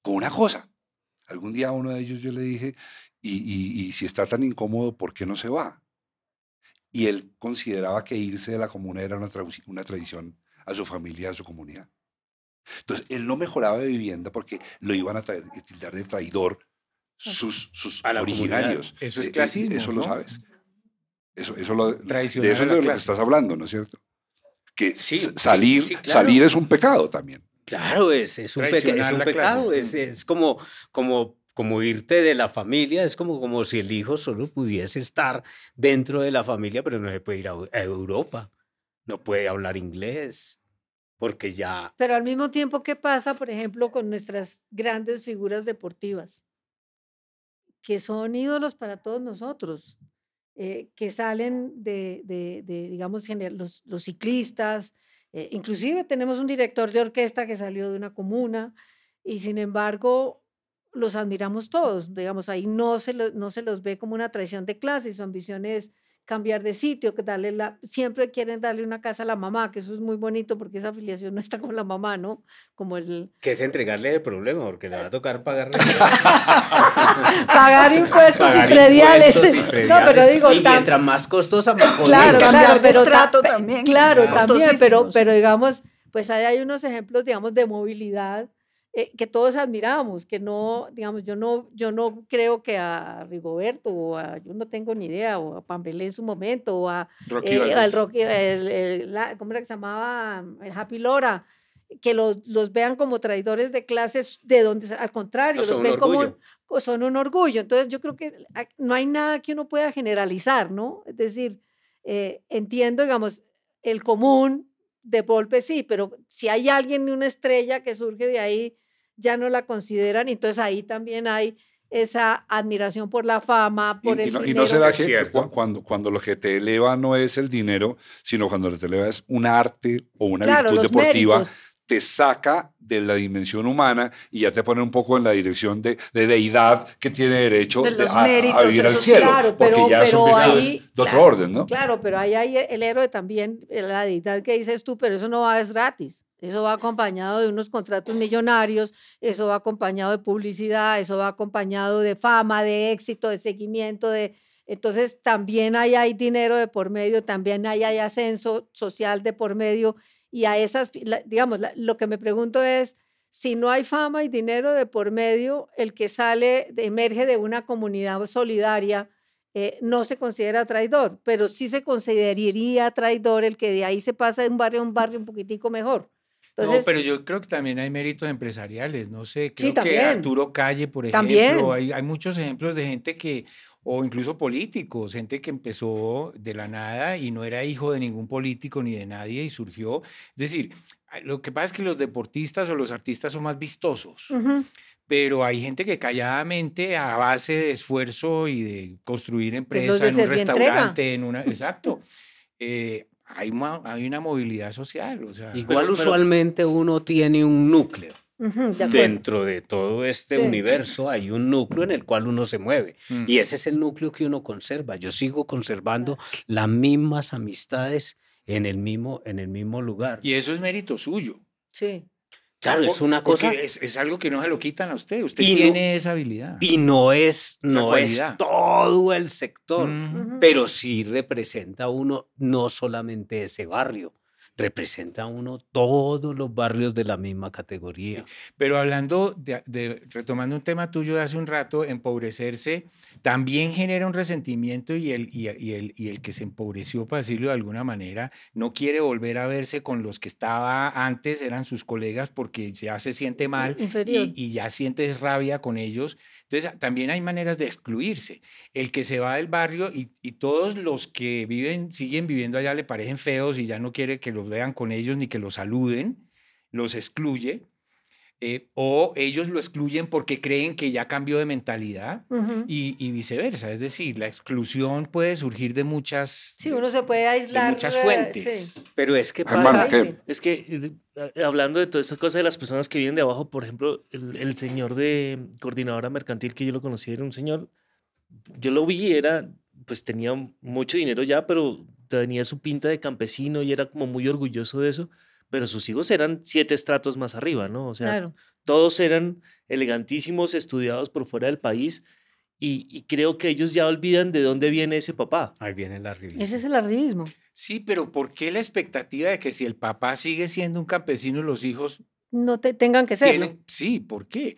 con una cosa. Algún día a uno de ellos yo le dije, y, si está tan incómodo, ¿por qué no se va? Y él consideraba que irse de la comuna era una, una traición a su familia, a su comunidad. Entonces, él no mejoraba de vivienda porque lo iban a tildar de traidor sus, sus la comunidad. originarios. Eso es Eh, eh, clasismo, Eso lo sabes. Eso, eso lo, de eso a es de lo que estás hablando, ¿no es cierto? Que Sí, salir, sí, claro. salir es un pecado también. Claro, es, es un, peca- Traicionar es un la pecado, es, es como, como, como irte de la familia, es como, como si el hijo solo pudiese estar dentro de la familia, pero no se puede ir a Europa, no puede hablar inglés, porque ya... Pero al mismo tiempo, ¿qué pasa, por ejemplo, con nuestras grandes figuras deportivas? Que son ídolos para todos nosotros, eh, que salen de, digamos, los, ciclistas, eh, inclusive tenemos un director de orquesta que salió de una comuna y sin embargo los admiramos todos, digamos, ahí no se, no se los ve como una traición de clase, su ambición es cambiar de sitio, que darle la, siempre quieren darle una casa a la mamá, que eso es muy bonito porque esa afiliación no está con la mamá, ¿no? Como el que es entregarle el problema, porque le va a tocar pagar pagar impuestos pagar y prediales. impuestos y No, pero digo, y tam- mientras más costosa, mejor. Claro, Cambiar claro, de pero pe- también, Claro, claro. también, pero, pero digamos, pues ahí hay unos ejemplos, digamos, de movilidad eh, que todos admiramos, que no, digamos, yo no, yo no creo que a Rigoberto o a, yo no tengo ni idea, o a Pambelé en su momento, o a Rocky eh, al Rocky, el, el- la- ¿cómo era que se llamaba? El Happy Lora, que los, los vean como traidores de clases de donde, al contrario, No, son los ven como un- o son un orgullo. Entonces yo creo que no hay nada que uno pueda generalizar, ¿no? Es decir, eh, entiendo, digamos, el común de golpe sí, pero si hay alguien, una estrella que surge de ahí, ya no la consideran, y entonces ahí también hay esa admiración por la fama, Y, por y el no, y dinero. no será que, que cuando, cuando lo que te eleva no es el dinero, sino cuando lo que te eleva es un arte o una Claro, virtud deportiva, méritos. te saca de la dimensión humana y ya te pone un poco en la dirección de, de deidad que tiene derecho De de- a, a méritos, vivir al cielo, claro, porque pero- ya son pero virtudes ahí, de otro claro, orden, ¿no? Claro, pero ahí hay el héroe también, la deidad que dices tú, pero eso no va es gratis. Eso va acompañado de unos contratos millonarios, eso va acompañado de publicidad, eso va acompañado de fama, de éxito, de seguimiento, de entonces también ahí hay dinero de por medio, también ahí hay ascenso social de por medio y a esas, digamos, lo que me pregunto es, si no hay fama y dinero de por medio, el que sale, emerge de una comunidad solidaria, eh, no se considera traidor, pero sí se consideraría traidor el que de ahí se pasa de un barrio a un barrio un poquitico mejor. Entonces, no, pero yo creo que también hay méritos empresariales, no sé, creo que también. Arturo Calle, por ejemplo, También. hay, hay muchos ejemplos de gente que, o incluso políticos, gente que empezó de la nada y no era hijo de ningún político ni de nadie y surgió. Es decir, lo que pasa es que los deportistas o los artistas son más vistosos, ujú, pero hay gente que calladamente, a base de esfuerzo y de construir empresa en un restaurante, en una... Exacto. eh, hay, una, hay una movilidad social, o sea... Igual pero- usualmente uno tiene un núcleo. de. Dentro de todo este Sí. universo hay un núcleo en el cual uno se mueve. Mm. Y ese es el núcleo que uno conserva. Yo sigo conservando las mismas amistades en el mismo, en el mismo lugar. Y eso es mérito suyo. Sí. Claro, es una cosa. Es, es algo que no se lo quitan a usted. Usted Y no- tiene esa habilidad. Y no es, no es todo el sector, pero sí representa uno no solamente ese barrio, representa uno todos los barrios de la misma categoría. Pero hablando, de, de- retomando un tema tuyo de hace un rato, empobrecerse también genera un resentimiento y el, y, y el, y el que se empobreció, para decirlo de alguna manera, no quiere volver a verse con los que estaba antes, eran sus colegas, porque ya se siente mal y, y ya sientes rabia con ellos. Entonces, también hay maneras de excluirse. El que se va del barrio y, todos los que viven, siguen viviendo allá le parecen feos y ya no quiere que los vean con ellos ni que los saluden, los excluye. Eh, o ellos lo excluyen porque creen que ya cambió de mentalidad ujú. y, y viceversa. Es decir, la exclusión puede surgir de muchas, Sí, uno se puede aislar. muchas eh, fuentes. sí. Pero es que Hermano, pasa, ¿qué? Es que eh, hablando de toda esta cosa de las personas que viven de abajo, por ejemplo, el, el señor de coordinadora mercantil que yo lo conocí era un señor, yo lo vi, era, pues tenía mucho dinero ya, pero tenía su pinta de campesino y era como muy orgulloso de eso, pero sus hijos eran siete estratos más arriba, ¿no? O sea, Claro. todos eran elegantísimos, estudiados por fuera del país y, y creo que ellos ya olvidan de dónde viene ese papá. ahí viene la revista. Ese es el arribismo. Sí, pero ¿por qué la expectativa de que si el papá sigue siendo un campesino, los hijos No te tengan que serlo. tienen... Sí, ¿por qué?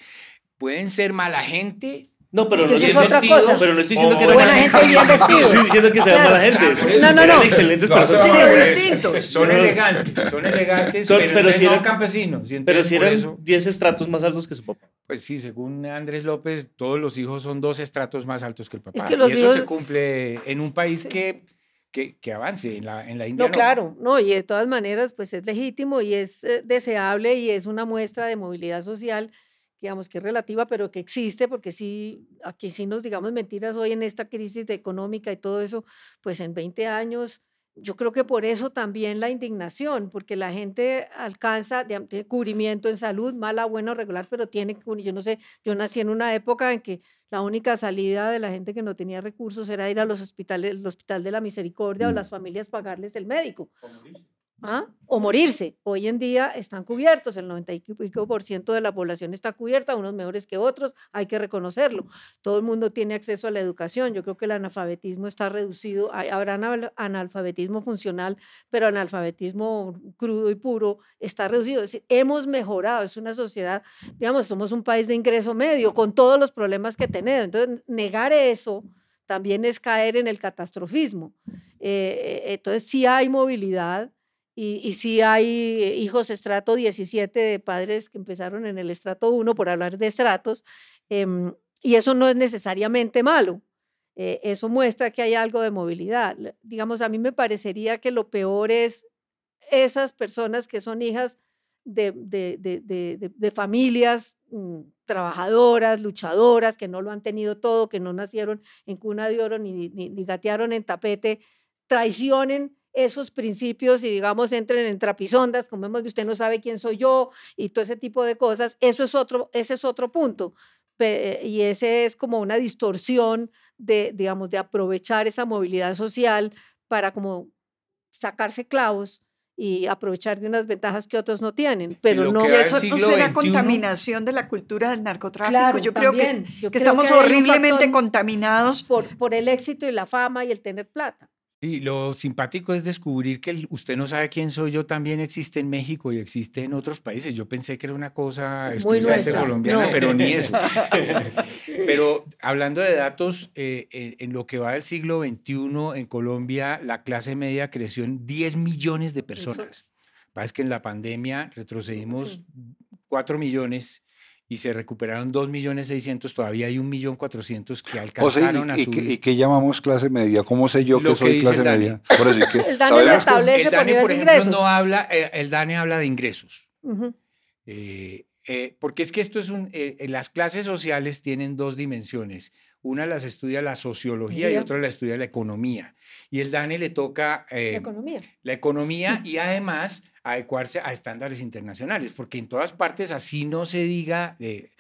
Pueden ser mala gente. No, pero no, es vestidos, cosa. pero no estoy diciendo O que eran buena mala gente bien No vestidos. estoy diciendo que sean Claro. mala gente. Eso, No, no, Eran no. excelentes No, personas. Sí, no, es es- distinto. Son No. elegantes, son elegantes, Son- pero, pero si no eran- campesinos. y Pero si eran eso, 10 estratos más altos que su papá. pues sí, según Andrés López, todos los hijos son dos estratos más altos que el papá. que los y eso hijos- se cumple en un país Sí. que, que, que avance. En la, en la India No, claro, no, y de todas maneras, pues es legítimo y es eh, deseable y es una muestra de movilidad social, digamos que es relativa, pero que existe, porque sí, aquí sí nos digamos mentiras hoy en esta crisis de económica y todo eso, pues en 20 años, yo creo que por eso también la indignación, porque la gente alcanza de, tiene cubrimiento en salud, mala, buena o regular, pero tiene, yo no sé, yo nací en una época en que la única salida de la gente que no tenía recursos era ir a los hospitales, el Hospital de la Misericordia o Mm. las familias pagarles el médico. ¿Ah? O morirse. Hoy en día están cubiertos, el 90 y pico por ciento de la población está cubierta, unos mejores que otros, hay que reconocerlo. Todo el mundo tiene acceso a la educación. Yo creo que el analfabetismo está reducido. Hay- Habrá anal- analfabetismo funcional, pero analfabetismo crudo y puro está reducido. Es decir, hemos mejorado. Es una sociedad, digamos, somos un país de ingreso medio con todos los problemas que tenemos. Entonces, negar eso también es caer en el catastrofismo. Eh, eh, entonces, sí hay movilidad y, y sí hay eh, hijos estrato 17 de padres que empezaron en el estrato 1, por hablar de estratos, em, y eso no es necesariamente malo. Eh, eso muestra que hay algo de movilidad. Digamos, a mí me parecería que lo peor es esas personas que son hijas de- de- de- de familias mm, trabajadoras, luchadoras, que no lo han tenido todo, que no nacieron en cuna de oro ni, ni, ni gatearon en tapete, traicionen esos principios y digamos entren en trapisondas, como hemos visto, usted no sabe quién soy yo y todo ese tipo de cosas, eso es otro, ese es otro punto. Pe- Y ese es como una distorsión de, digamos, de aprovechar esa movilidad social para como sacarse clavos y aprovechar de unas ventajas que otros no tienen, pero no eso no será XXI. contaminación de la cultura del narcotráfico. Claro, Yo creo que, también. Yo que creo estamos que un horriblemente contaminados. por, por el éxito y la fama y el tener plata. Y lo simpático es descubrir que el- usted no sabe quién soy yo también existe en México y existe en otros países. Yo pensé que era una cosa exclusivamente colombiana, no. pero ni eso. pero hablando de datos, eh, en, en lo que va del siglo XXI en Colombia, la clase media creció en 10 millones de personas. Pasa que en la pandemia retrocedimos Sí. 4 millones y se recuperaron 2 millones 600, todavía hay 1 millón 400 que O sea, alcanzaron ¿y, a y, subir. qué- y qué llamamos clase media? ¿Cómo sé yo Lo que que soy dice clase el DANE. media? El DANE lo establece el por DANE, nivel por de ingresos. no habla, eh, el DANE habla de ingresos. Eh, eh, porque es que esto es un, eh, las clases sociales tienen dos dimensiones. Una las estudia la sociología y otra la estudia la economía. Y el DANE le toca eh, La economía. la economía y además adecuarse a estándares internacionales, porque en todas partes así no se diga, eh,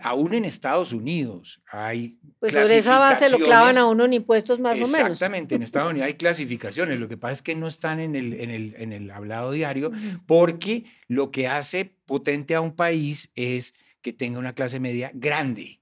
aún en Estados Unidos hay Pues sobre esa base lo clavan a uno en impuestos más o menos. Exactamente, en Estados Unidos hay clasificaciones, lo que pasa es que no están en el, en el, en el hablado diario, porque lo que hace potente a un país es que tenga una clase media grande.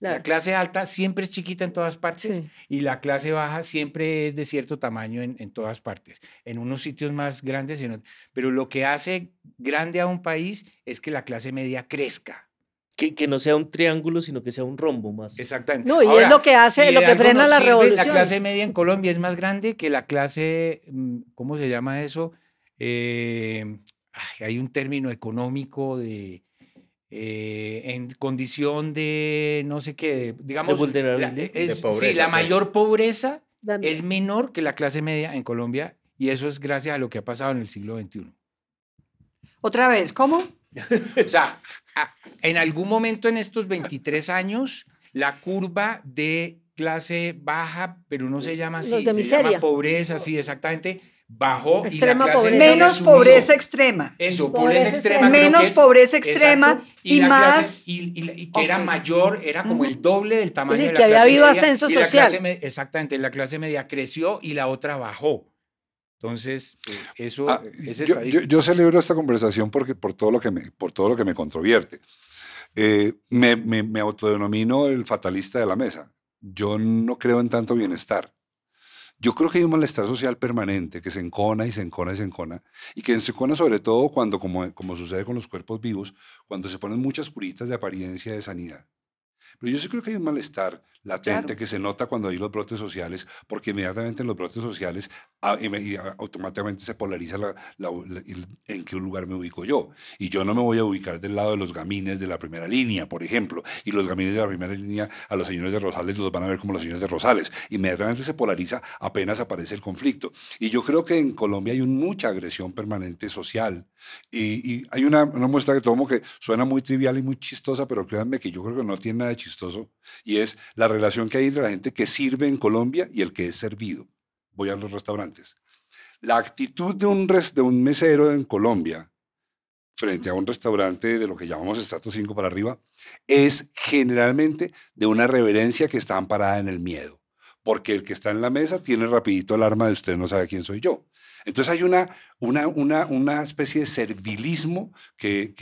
La clase alta siempre es chiquita en todas partes Sí. y la clase baja siempre es de cierto tamaño en, en todas partes, en unos sitios más grandes, en ot- pero lo que hace grande a un país es que la clase media crezca. Que, que no sea un triángulo, sino que sea un rombo más. Exactamente. No, y es lo que hace- lo que frena las sirve, La clase media en Colombia es más grande que la clase, mm, ¿cómo se llama eso? Eh, ay, hay un término económico de eh, en condición de no sé qué, de- digamos, la- vulnerabilidad. es- De sí, pobreza, la pues. mayor pobreza Dan- es menor que la clase media en Colombia y eso es gracias a lo que ha pasado en el siglo XXI. Otra vez, ¿cómo? O sea, a- en algún momento en estos 23 años, la curva de clase baja, pero no se llama así, Los de se miseria. llama pobreza, sí, exactamente, bajó. Extrema y la clase pobreza. Menos pobreza extrema. Eso, Pobreza pobreza extrema. creo que Menos es- pobreza extrema exacto, y, más. clase- y, y- y que era mayor, era como el doble del tamaño decir, de la que había clase habido media, ascenso y la social. clase exactamente, la clase media creció y la otra bajó. Entonces, eh, eso Ah, es yo, yo- estadística. yo celebro esta conversación porque, por, todo lo que me, por todo lo que me controvierte. Eh, me, me, me autodenomino el fatalista de la mesa. Yo no creo en tanto bienestar. Yo creo que hay un malestar social permanente que se encona y se encona y se encona. Y que se encona sobre todo cuando, como, sucede con los cuerpos vivos, cuando se ponen muchas curitas de apariencia de sanidad. Pero yo sí creo que hay un malestar latente Claro. que se nota cuando hay los brotes sociales, porque inmediatamente en los brotes sociales ah, y ah, automáticamente se polariza la- la- la- en qué lugar me ubico yo. Y yo no me voy a ubicar del lado de los gamines de la primera línea, por ejemplo. Y los gamines de la primera línea a los señores de Rosales los van a ver como los señores de Rosales. Inmediatamente se polariza apenas aparece el conflicto. Y yo creo que en Colombia hay un- mucha agresión permanente social. Y, y hay una, una muestra que tomo que suena muy trivial y muy chistosa, pero créanme que yo creo que no tiene nada de chistoso. Y es la relación que hay entre la gente que sirve en Colombia y el que es servido. Voy a los restaurantes. La actitud de un, res- de un mesero en Colombia frente a un restaurante de lo que llamamos estrato 5 para arriba es generalmente de una reverencia que está amparada en el miedo. Porque el que está en la mesa tiene rapidito el arma de usted no sabe quién soy yo. Entonces hay una, una, una, una especie de servilismo que,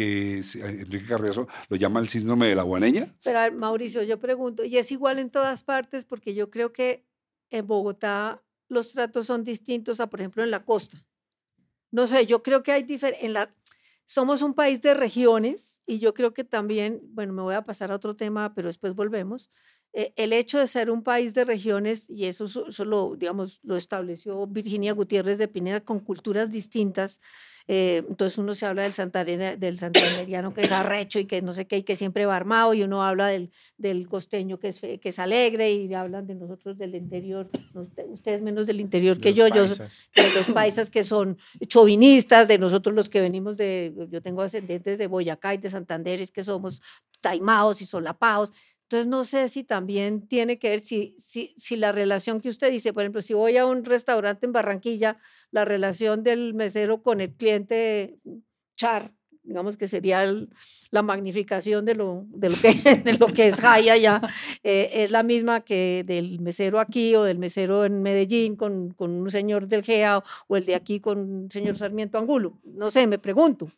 se- Enrique Carriazo lo llama el síndrome de la guaneña. Pero Mauricio, yo pregunto, ¿y es igual en todas partes? Porque yo creo que en Bogotá los tratos son distintos a, por ejemplo, en la costa. No sé, yo creo que hay diferencias. Somos un país de regiones y yo creo que también, bueno, me voy a pasar a otro tema, pero después volvemos. Eh, el hecho de ser un país de regiones, y eso, so- eso lo, digamos, lo estableció Virginia Gutiérrez de Pineda, con culturas distintas, eh, entonces uno se habla del, santandere- del santanderiano que es arrecho y que no sé qué, y que siempre va armado, y uno habla del, del costeño que es, que es alegre, y hablan de nosotros del interior, no, usted- ustedes menos del interior que yo, Los yo paisas. de los paisas que son chauvinistas, de nosotros los que venimos de, yo tengo ascendentes de Boyacá y de Santanderes que somos taimados y solapados. Entonces no sé si también tiene que ver, si, si, si la relación que usted dice, por ejemplo, si voy a un restaurante en Barranquilla, la relación del mesero con el cliente char, digamos que sería la magnificación de lo, de lo, que, de lo que es Jaya allá, eh, es la misma que del mesero aquí o del mesero en Medellín con, con un señor del GEA o el de aquí con un señor Sarmiento Angulo. No sé, me pregunto.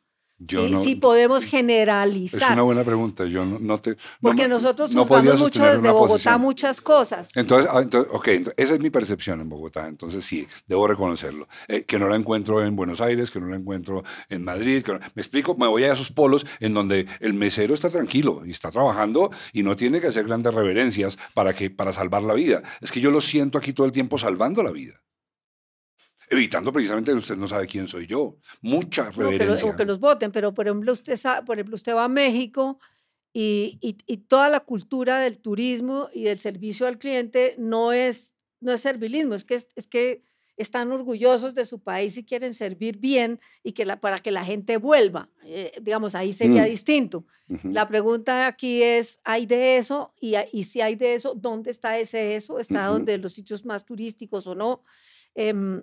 Yo sí, no, sí podemos es generalizar. una buena pregunta. Yo no, no te. no Porque me- nosotros no juzgamos mucho desde Bogotá posición. muchas cosas. Entonces, ah, entonces, ok, esa es mi percepción en Bogotá, entonces sí, debo reconocerlo. Eh, que no la encuentro en Buenos Aires, que no la encuentro en Madrid. que no- me explico, me voy a esos polos en donde el mesero está tranquilo y está trabajando y no tiene que hacer grandes reverencias para, que, para salvar la vida. Es que yo lo siento aquí todo el tiempo salvando la vida. Evitando precisamente que usted no sabe quién soy yo. Mucha No, reverencia. o que los voten, pero por ejemplo usted, sa- por ejemplo, usted va a México y, y- y toda la cultura del turismo y del servicio al cliente no es, no es servilismo, es que, es, es que están orgullosos de su país y quieren servir bien y que la, para que la gente vuelva. Eh, digamos, ahí sería Mm. distinto. Ujú. La pregunta aquí es, ¿hay de eso? Y, y si hay de eso, ¿dónde está ese eso? ¿Está Ujú. donde los sitios más turísticos o no? Em,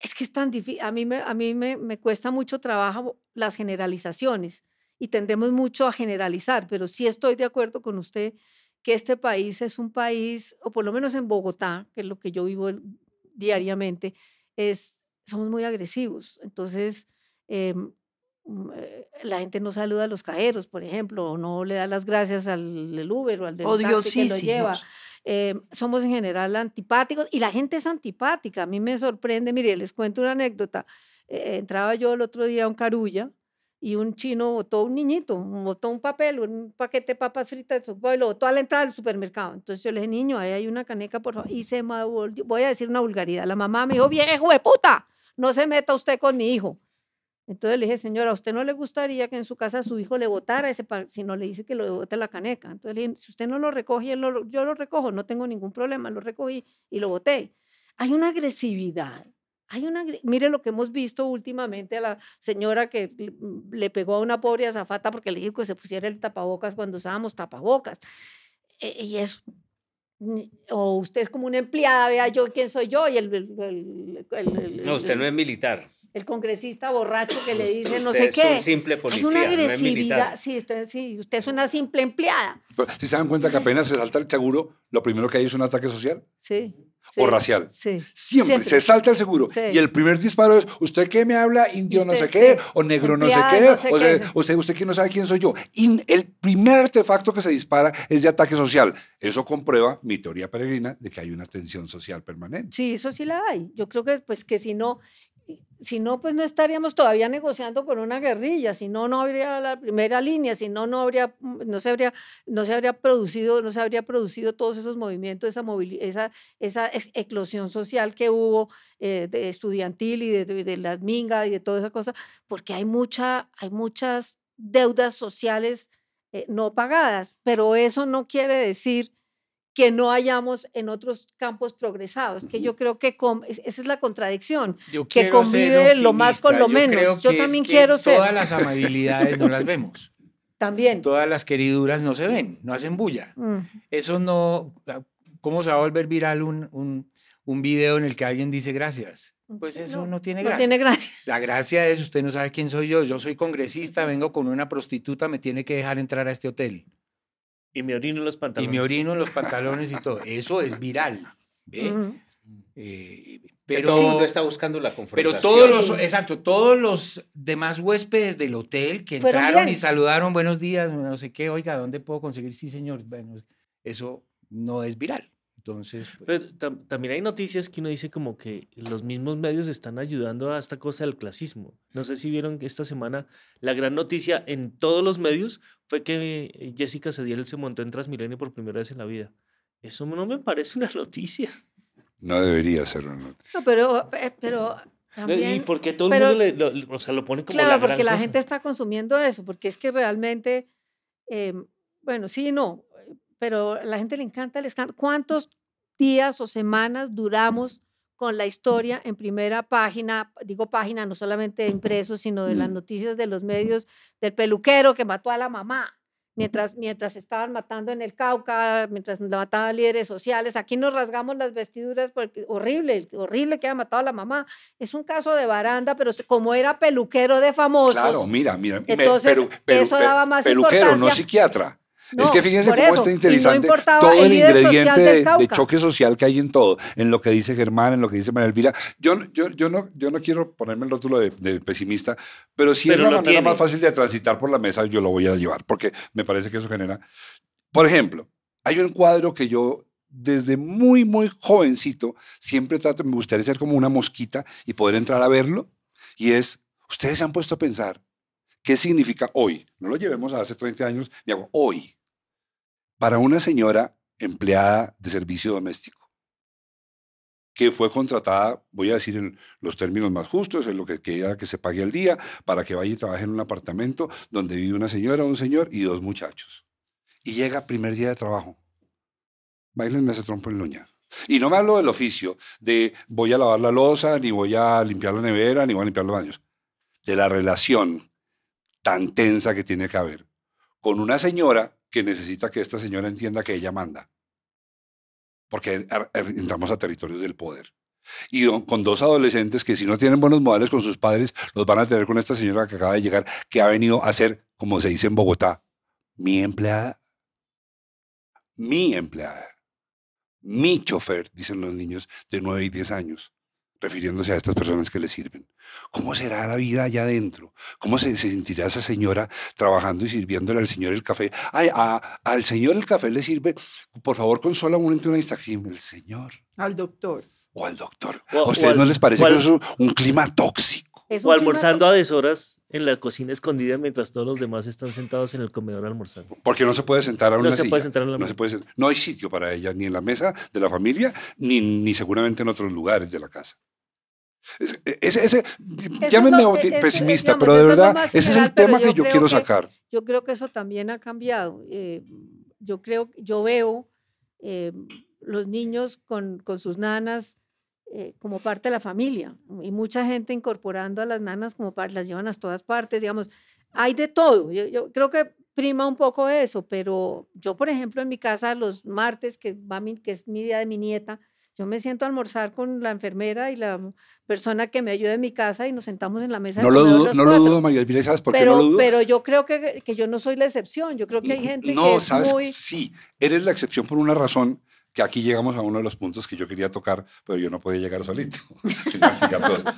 es que es tan difícil, a mí, me, a mí me, me cuesta mucho trabajo las generalizaciones y tendemos mucho a generalizar, pero sí estoy de acuerdo con usted que este país es un país, o por lo menos en Bogotá, que es lo que yo vivo diariamente, es, somos muy agresivos. Entonces, em, la gente no saluda a los cajeros, por ejemplo, o no le da las gracias al Uber o al del taxi que lo lleva. Eh, somos en general antipáticos y la gente es antipática. A mí me sorprende, mire, les cuento una anécdota. Eh, entraba yo el otro día a un carulla y un chino botó un niñito, botó un papel, un paquete de papas fritas de sopa y lo botó a la entrada del supermercado. Entonces yo le dije, niño, ahí hay una caneca, por favor. Y se me volvió, voy a decir una vulgaridad. La mamá me dijo, viejo de puta, no se meta usted con mi hijo. Entonces le dije, señora, ¿a usted no le gustaría que en su casa su hijo le botara ese, si no le dice que lo bote la caneca? Entonces le dije, si usted no lo recoge, lo- yo lo recojo, no tengo ningún problema, lo recogí y lo boté. Hay una agresividad. Hay una, mire lo que hemos visto últimamente a la señora que le- mm, le pegó a una pobre azafata porque le dijo que se pusiera el tapabocas cuando usábamos tapabocas. E- y eso. O usted es como una empleada, vea yo quién soy yo, y el, el- el- el- el- No, usted no es militar. El congresista borracho que le Usted- dice no sé es qué. un simple Hay policía, una no es agresividad. militar. sí, usted, sí, usted es una simple empleada. Pero, Si se dan cuenta que apenas se salta el seguro, lo primero que hay es un ataque social Sí. o racial. Sí. Siempre, se salta el seguro. Sí. Y el primer disparo es, ¿usted qué me habla? Indio no sé qué, sí. o negro no sé qué, no sé o qué, sea, sí. usted, usted que no sabe quién soy yo. Y el primer artefacto que se dispara es de ataque social. Eso comprueba mi teoría peregrina de que hay una tensión social permanente. Sí, eso sí la hay. Yo creo que pues que si no, si no, pues no estaríamos todavía negociando con una guerrilla, si no, no habría la primera línea, si no, no habría, mm, no se habría, no se habría producido, no se habría producido todos esos movimientos, esa esa, esa eclosión social que hubo eh, de estudiantil y de, de, de las mingas y de toda esa cosa, porque hay mucha, hay muchas deudas sociales eh, no pagadas, pero eso no quiere decir que no hayamos en otros campos progresados, que yo creo que es- esa es la contradicción. Yo que convive lo más con lo menos. Yo también quiero ser. Todas las amabilidades no las vemos. También. Todas las queriduras no se ven, no hacen bulla. Mm. Eso no. ¿Cómo se va a volver viral un, un, un video en el que alguien dice gracias? Pues eso no, tiene no gracia. tiene gracia. La gracia es, usted no sabe quién soy yo. Yo soy congresista, vengo con una prostituta, me tiene que dejar entrar a este hotel. Y me orino en los Y pantalones. me orino en los pantalones y todo. Eso es viral. ¿ve? Eh, Que pero todo el mundo está buscando la Pero confrontación. todos los, exacto, todos los demás huéspedes del hotel que entraron bien. y saludaron, buenos días, no sé qué, oiga, ¿dónde puedo conseguir? Sí, señor. Bueno, eso no es viral. Entonces, pues, Pero tam- también hay noticias que uno dice como que los mismos medios están ayudando a esta cosa del clasismo. No sé si vieron que esta semana la gran noticia en todos los medios fue que eh, Jessica Cediel se montó en Transmilenio por primera vez en la vida. Eso no me parece una noticia. No debería ser una noticia. No, pero, eh, pero ¿Y también. por qué todo pero- el mundo le, lo, o sea, lo pone como Claro, la gran porque la cosa? gente está consumiendo eso, porque es que realmente, eh, bueno, sí y no, pero a la gente le encanta el escándalo. ¿Cuántos días o semanas duramos con la historia en primera página? Digo página no solamente de impresos, sino de las noticias de los medios del peluquero que mató a la mamá. mientras, mientras estaban matando en el Cauca, mientras mataban líderes sociales. Aquí nos rasgamos las vestiduras porque horrible, horrible que haya matado a la mamá. Es un caso de baranda, pero como era peluquero de famosos. Claro, mira, mira. Entonces, eso daba más Peluquero, no importancia. Psiquiatra. es No, que fíjense cómo eso, está no interesante importaba todo el el ingrediente de, de choque social que hay en todo, en lo que dice Germán, en lo que dice María Elvira. Yo, no- yo, yo, no, yo no quiero ponerme el rótulo de, de pesimista, pero si Pero es la manera tiene. más fácil de transitar por la mesa, yo lo voy a llevar, porque me parece que eso genera... Por ejemplo, hay un cuadro que yo desde muy, muy jovencito siempre trato, me gustaría ser como una mosquita y poder entrar a verlo, y es, ustedes se han puesto a pensar, ¿qué significa hoy? No lo llevemos a hace 30 años, ni hago hoy, para una señora empleada de servicio doméstico que fue contratada, voy a decir en los términos más justos, en lo que queda que se pague al día, para que vaya y trabaje en un apartamento donde vive una señora, un señor y dos muchachos. Y llega primer día de trabajo. Bailen ese trompo en loña. Y no me hablo del oficio, de voy a lavar la losa, ni voy a limpiar la nevera, ni voy a limpiar los baños. De la relación tan tensa que tiene que haber con una señora que necesita que esta señora entienda que ella manda. Porque ar- entramos a territorios del poder. Y con dos adolescentes que si no tienen buenos modales con sus padres, los van a tener con esta señora que acaba de llegar, que ha venido a ser, como se dice en Bogotá, mi empleada. Mi empleada. Mi chofer, dicen los niños de 9 y 10 años, refiriéndose a estas personas que le sirven. ¿Cómo será la vida allá adentro? ¿Cómo se, se sentirá esa señora trabajando y sirviéndole al señor el café? Ay, a- al señor el café le sirve, por favor, consola un momento una Instagram. El señor Al doctor. o al doctor. O- ¿A o ustedes al- no les parece que eso es un clima tóxico? Es O clima almorzando a deshoras en la cocina escondida mientras todos los demás están sentados en el comedor almorzando. Porque no se puede sentar a No una se silla. puede sentar en la no, se puede no hay sitio para ella, ni en la mesa de la familia, ni, ni seguramente en otros lugares de la casa. Es- ese, ese- es llámenme es- pesimista, digamos, pero de es verdad, ese es el tema yo que yo creo quiero que- sacar. Yo creo que eso también ha cambiado. Eh, yo creo, yo veo eh, los niños con, con sus nanas eh, como parte de la familia y mucha gente incorporando a las nanas como parte, las llevan a todas partes, digamos, hay de todo. Yo, yo creo que prima un poco eso, pero yo, por ejemplo, en mi casa los martes, que, va mi- que es mi día de mi nieta, yo me siento a almorzar con la enfermera y la persona que me ayuda en mi casa y nos sentamos en la mesa. No lo dudo, no lo dudo, María Elvira, ¿sabes por qué pero, no lo dudo? pero yo creo que, que yo no soy la excepción. Yo creo que hay gente que no, es sabes, muy... sí, eres la excepción por una razón que aquí llegamos a uno de los puntos que yo quería tocar, pero yo no podía llegar solito.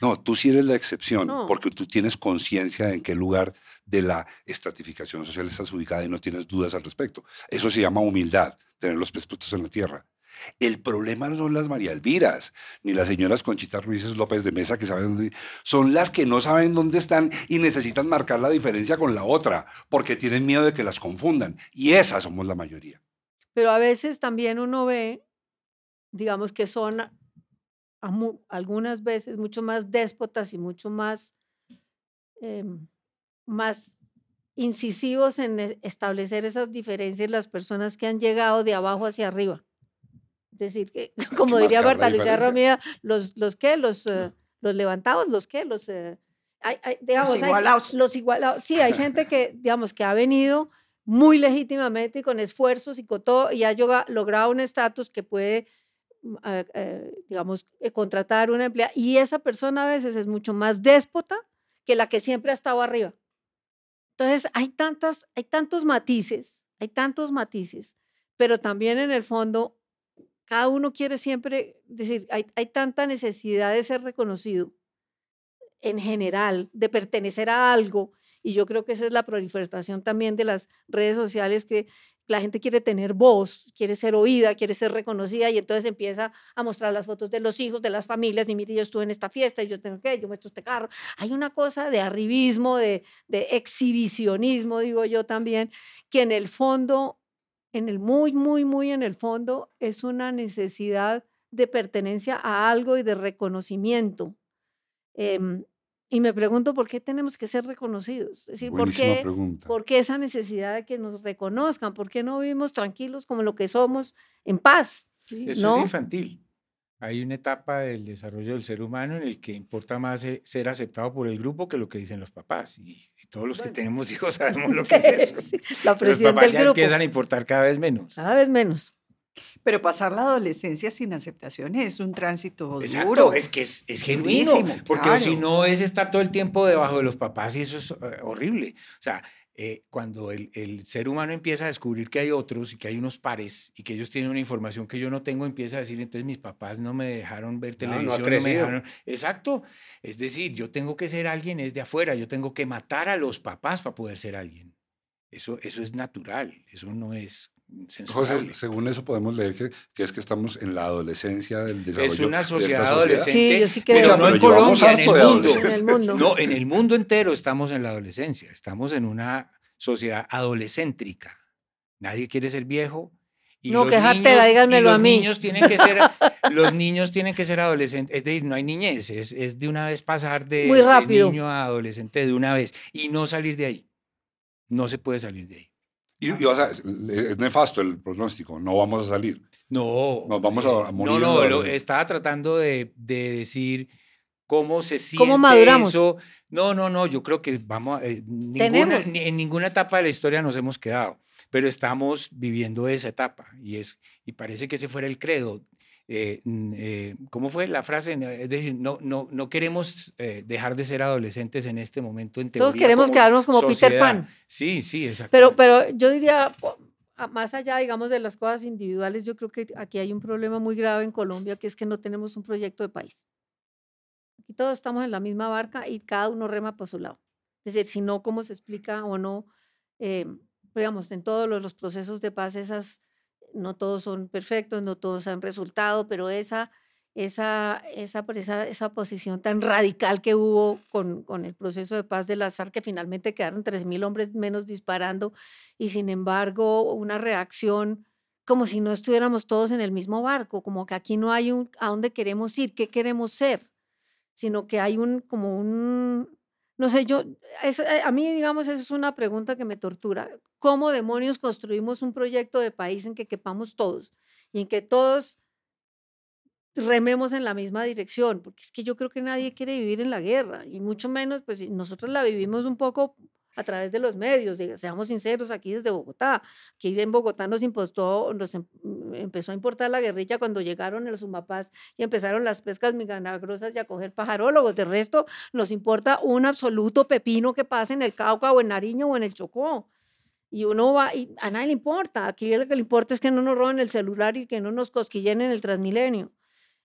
No, tú sí eres la excepción, No. porque tú tienes conciencia de en qué lugar de la estratificación social estás ubicada y no tienes dudas al respecto. Eso se llama humildad, tener los pies puestos en la tierra. El problema no son las María Elviras, ni las señoras Conchitas Ruiz López de Mesa que saben dónde. Son las que no saben dónde están y necesitan marcar la diferencia con la otra, porque tienen miedo de que las confundan. Y esas somos la mayoría. Pero a veces también uno ve, digamos que son algunas veces mucho más déspotas y mucho más, em, más incisivos en e- establecer esas diferencias las personas que han llegado de abajo hacia arriba. Es decir, que, como que diría Marta Lucía. Romida, los, los qué, los, eh, los levantados, los qué, los, eh, hay- hay- digamos, hay- igualados. los igualados. Sí, hay gente que, digamos, que ha venido muy legítimamente y con esfuerzos y con todo, y ha logrado un estatus que puede, mm, eh, eh, digamos, eh, contratar una empleada. Y esa persona a veces es mucho más déspota que la que siempre ha estado arriba. Entonces, hay, tantas, hay tantos matices, hay tantos matices, pero también en el fondo, cada uno quiere siempre decir, hay, hay tanta necesidad de ser reconocido en general, de pertenecer a algo, y yo creo que esa es la proliferación también de las redes sociales, que la gente quiere tener voz, quiere ser oída, quiere ser reconocida, y entonces empieza a mostrar las fotos de los hijos, de las familias, y mire, yo estuve en esta fiesta, y yo tengo que, yo muestro este carro. Hay una cosa de arribismo, de, exhibicionismo, digo yo también, que en el fondo, en el muy, muy, muy en el fondo, es una necesidad de pertenencia a algo y de reconocimiento. Em, y me pregunto por qué tenemos que ser reconocidos. Es decir, ¿por qué, por qué esa necesidad de que nos reconozcan? ¿Por qué no vivimos tranquilos como lo que somos, en paz? Eso ¿no? es infantil. Hay una etapa del desarrollo del ser humano en el que importa más eh, ser aceptado por el grupo que lo que dicen los papás. Y, y todos los que Bueno. tenemos hijos sabemos lo que es eso. Sí, la Los papás del ya grupo. empiezan a importar cada vez menos. Cada vez menos. Pero pasar la adolescencia sin aceptación es un tránsito Exacto, duro. es que es, es genuino, Durísimo, porque si no es estar todo el tiempo debajo de los papás y eso es eh, horrible. O sea, eh, cuando el, el ser humano empieza a descubrir que hay otros y que hay unos pares y que ellos tienen una información que yo no tengo, empieza a decir, entonces mis papás no me dejaron ver No, no televisión, no, me dejaron... Exacto, es decir, yo tengo que ser alguien es de afuera, yo tengo que matar a los papás para poder ser alguien. Eso, eso es natural, eso no es. José, según eso podemos leer que, que es que estamos en la adolescencia del desarrollo Es una de esta sociedad sociedad. adolescente. Sí, yo sí pero creo. no en Pero Colombia, en el mundo. En el mundo. No, en el mundo entero estamos en la adolescencia, estamos en una sociedad adolescéntrica. Nadie quiere ser viejo. Y No, qué jartera, díganmelo a los mí. Niños tienen que ser, los niños tienen que ser adolescentes, es decir, no hay niñez, es, es de una vez pasar de, Muy de rápido. niño a adolescente de una vez y no salir de ahí. No se puede salir de ahí. Y, y, o sea, es, es nefasto el pronóstico, no vamos a salir. No. Nos vamos a eh, morir No, no, lo- estaba tratando de, de decir cómo se siente ¿Cómo maduramos? eso. No, no, no, yo creo que vamos, a- eh, ninguna, en ninguna etapa de la historia nos hemos quedado, pero estamos viviendo esa etapa y, es, y parece que ese fuera el credo. Eh, eh, ¿Cómo fue la frase? Es decir, no, no, no queremos eh, dejar de ser adolescentes en este momento en teoría. Todos queremos como quedarnos como Peter sociedad. Pan. Sí, sí, exacto. Pero, pero yo diría, más allá, digamos, de las cosas individuales, yo creo que aquí hay un problema muy grave en Colombia, que es que no tenemos un proyecto de país. Aquí todos estamos en la misma barca y cada uno rema por su lado. Es decir, si no, ¿cómo se explica o no? eh, digamos, en todos los, los procesos de paz, esas, no todos son perfectos, no todos han resultado, pero esa, esa, esa, esa, esa posición tan radical que hubo con, con el proceso de paz de las FARC, que finalmente quedaron 3.000 hombres menos disparando, y sin embargo una reacción como si no estuviéramos todos en el mismo barco, como que aquí no hay un a dónde queremos ir, qué queremos ser, sino que hay un como un no sé, yo eso, eh, a mí digamos esa es una pregunta que me tortura. ¿Cómo demonios construimos un proyecto de país en que quepamos todos y en que todos rememos en la misma dirección? Porque es que yo creo que nadie quiere vivir en la guerra y mucho menos pues si nosotros la vivimos un poco a través de los medios, seamos sinceros, aquí desde Bogotá. Aquí en Bogotá nos impostó, nos em- empezó a importar la guerrilla cuando llegaron los Sumapaz y empezaron las pescas milagrosas y a coger pajarólogos. De resto, nos importa un absoluto pepino que pase en el Cauca o en Nariño o en el Chocó. Y uno va, y a nadie le importa. Aquí lo que le importa es que no nos roben el celular y que no nos cosquillen en el Transmilenio.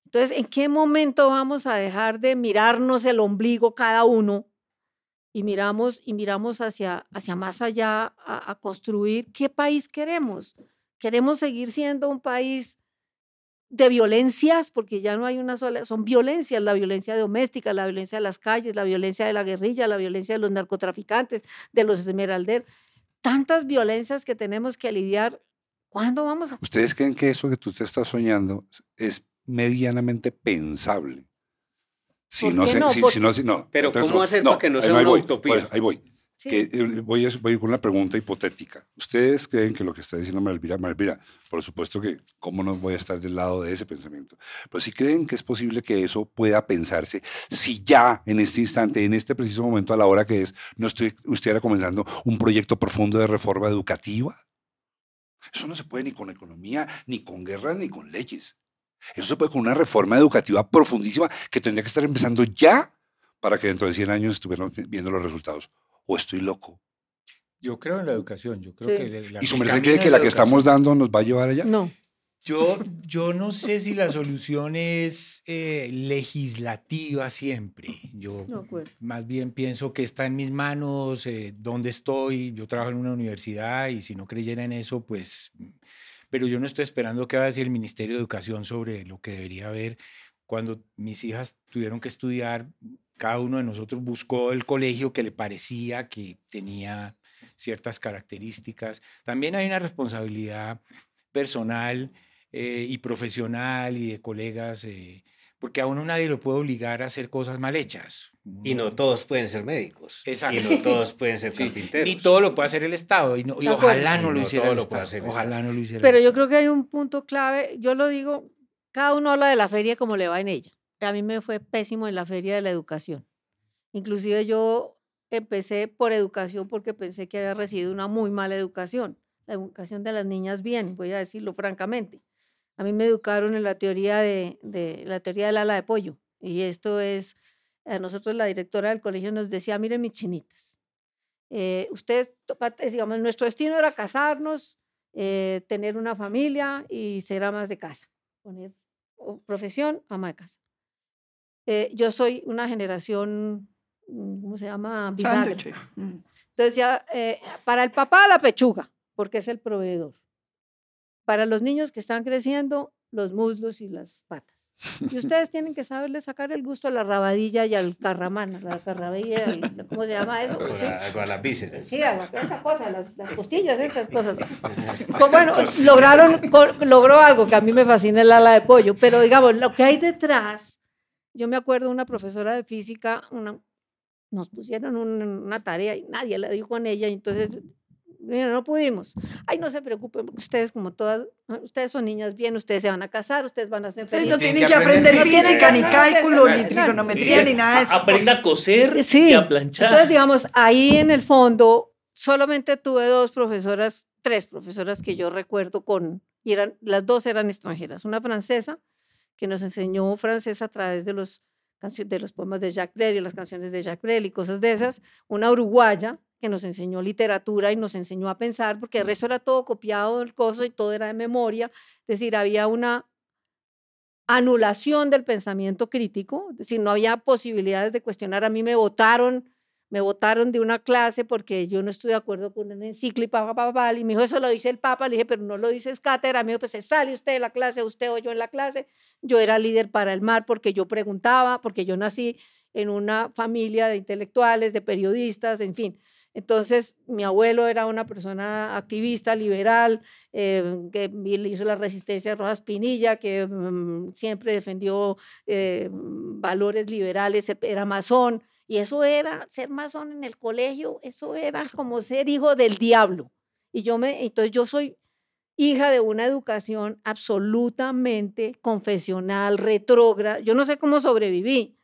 Entonces, ¿en qué momento vamos a dejar de mirarnos el ombligo cada uno y miramos, y miramos hacia, hacia más allá a, construir qué país queremos? ¿Queremos seguir siendo un país de violencias? Porque ya no hay una sola, son violencias, la violencia doméstica, la violencia de las calles, la violencia de la guerrilla, la violencia de los narcotraficantes, de los esmeralderos. Tantas violencias que tenemos que lidiar. ¿Cuándo vamos a ¿Ustedes creen que eso que tú te soñando es medianamente pensable? Si ¿Por no, se- no? si, no, si no. Pero entonces ¿cómo no, hacer para que no sea una voy, utopía? eso, ahí voy. Sí. Que, eh, voy, a- voy con una pregunta hipotética. ¿Ustedes creen que lo que está diciendo Malvira, Malvira, por supuesto que cómo no voy a estar del lado de ese pensamiento, pero si creen que es posible que eso pueda pensarse, si ya en este instante, en este preciso momento, a la hora que es, no estoy, estuviera comenzando un proyecto profundo de reforma educativa? Eso no se puede ni con economía, ni con guerras, ni con leyes. Eso se puede con una reforma educativa profundísima que tendría que estar empezando ya para que dentro de 100 años estuviéramos vi- viendo los resultados. ¿O estoy loco? Yo creo en la educación, yo creo Sí. que... la- ¿Y su merced cree que la que educación. estamos dando nos va a llevar allá? No. Yo, yo no sé si la solución es eh, legislativa siempre. Yo No, pues. más bien pienso que está en mis manos, eh, dónde estoy. Yo trabajo en una universidad y si no creyera en eso, pues... Pero yo no estoy esperando qué va a decir el Ministerio de Educación sobre lo que debería haber. Cuando mis hijas tuvieron que estudiar, cada uno de nosotros buscó el colegio que le parecía que tenía ciertas características. También hay una responsabilidad personal eh, y profesional y de colegas, eh, porque a uno nadie lo puede obligar a hacer cosas mal hechas. Y no todos pueden ser médicos. Exacto. Y no todos pueden ser Sí, carpinteros. Ni todo lo puede hacer el Estado. Y, no- y ojalá no Y lo hiciera todo el Estado. Ojalá no lo hiciera Pero yo creo que hay un punto clave, yo lo digo cada uno habla de la feria como le va en ella. A mí me fue pésimo en la feria de la educación. Inclusive yo empecé por educación porque pensé que había recibido una muy mala educación. La educación de las niñas bien, voy a decirlo francamente. A mí me educaron en la teoría de, de la teoría del ala de pollo. Y esto es, a nosotros la directora del colegio nos decía, miren mis chinitas, eh, ustedes, digamos, nuestro destino era casarnos, eh, tener una familia y ser amas de casa, poner profesión, ama de casa. Eh, yo soy una generación, mm, ¿cómo se llama? Bisagra. Entonces ya, para el papá la pechuga, porque es el proveedor. Para los niños que están creciendo, los muslos y las patas. Y ustedes tienen que saberle sacar el gusto a la rabadilla y al carramán, a la carrabilla, al- ¿cómo se llama eso? Con, Sí. la- con las vísceras. Sí, a la- esa cosa, las, las costillas, estas cosas. Pues bueno, lograron, logró algo que a mí me fascina el ala de pollo, pero digamos, lo que hay detrás, yo me acuerdo una profesora de física, una, nos pusieron un- una tarea y nadie la dio con ella, y entonces, mira, no pudimos. Ay, no se preocupen, porque ustedes como todas, ustedes son niñas bien, ustedes se van a casar, ustedes van a ser felices. no Tienen tienen que aprender aprender física, ni cálculo, ni trigonometría, Sí. ni nada de eso. Aprenda a coser Sí. y a planchar. Entonces, digamos, ahí en el fondo, solamente tuve dos profesoras, tres profesoras que yo recuerdo con, y eran, las dos eran extranjeras. Una francesa, que nos enseñó francés a través de los, de los poemas de Jacques Brel y las canciones de Jacques Brel y cosas de esas. Una uruguaya, que nos enseñó literatura y nos enseñó a pensar, porque el resto era todo copiado del coso y todo era de memoria. Es decir, había una anulación del pensamiento crítico, es decir, no había posibilidades de cuestionar. A mí me votaron, me votaron de una clase porque yo no estoy de acuerdo con una encíclica, pa, pa, pa, y me dijo, eso lo dice el Papa, le dije, pero no lo dice cátedra, me dijo, pues se sale usted de la clase, usted o yo en la clase. Yo era líder para el mar porque yo preguntaba, porque yo nací en una familia de intelectuales, de periodistas, en fin. Entonces, mi abuelo era una persona activista, liberal, eh, que hizo la resistencia de Rojas Pinilla, que mm, siempre defendió eh, valores liberales, e- era masón, y eso era, ser masón en el colegio, eso era como ser hijo del diablo. Y yo me, entonces yo soy hija de una educación absolutamente confesional, retrógrada. Yo no sé cómo sobreviví.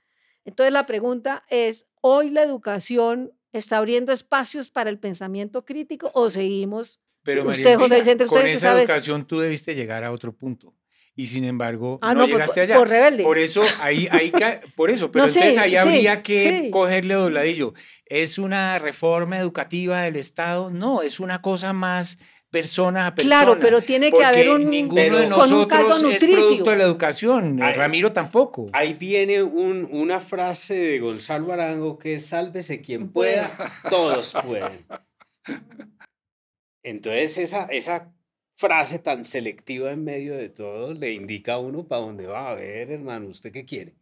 Entonces la pregunta es, ¿hoy la educación está abriendo espacios para el pensamiento crítico o seguimos? Pero María Usted, José Vicente, con usted que esa sabe- educación tú debiste llegar a otro punto. Y sin embargo, Ah, no, llegaste por- allá. por rebelde. Por eso, ahí, ahí por eso, pero No, sí, entonces ahí sí, habría que sí. cogerle dobladillo. ¿Es una reforma educativa del Estado? No, es una cosa más persona a persona. Claro, pero tiene que haber un- ninguno pero de con un caldo nosotros es nutricio. producto de la educación. Ay. Ramiro tampoco. Ahí viene un- una frase de Gonzalo Arango que es sálvese quien pueda, todos pueden. Entonces esa, esa frase tan selectiva en medio de todo le indica a uno para dónde va. A ver, hermano, ¿usted qué quiere?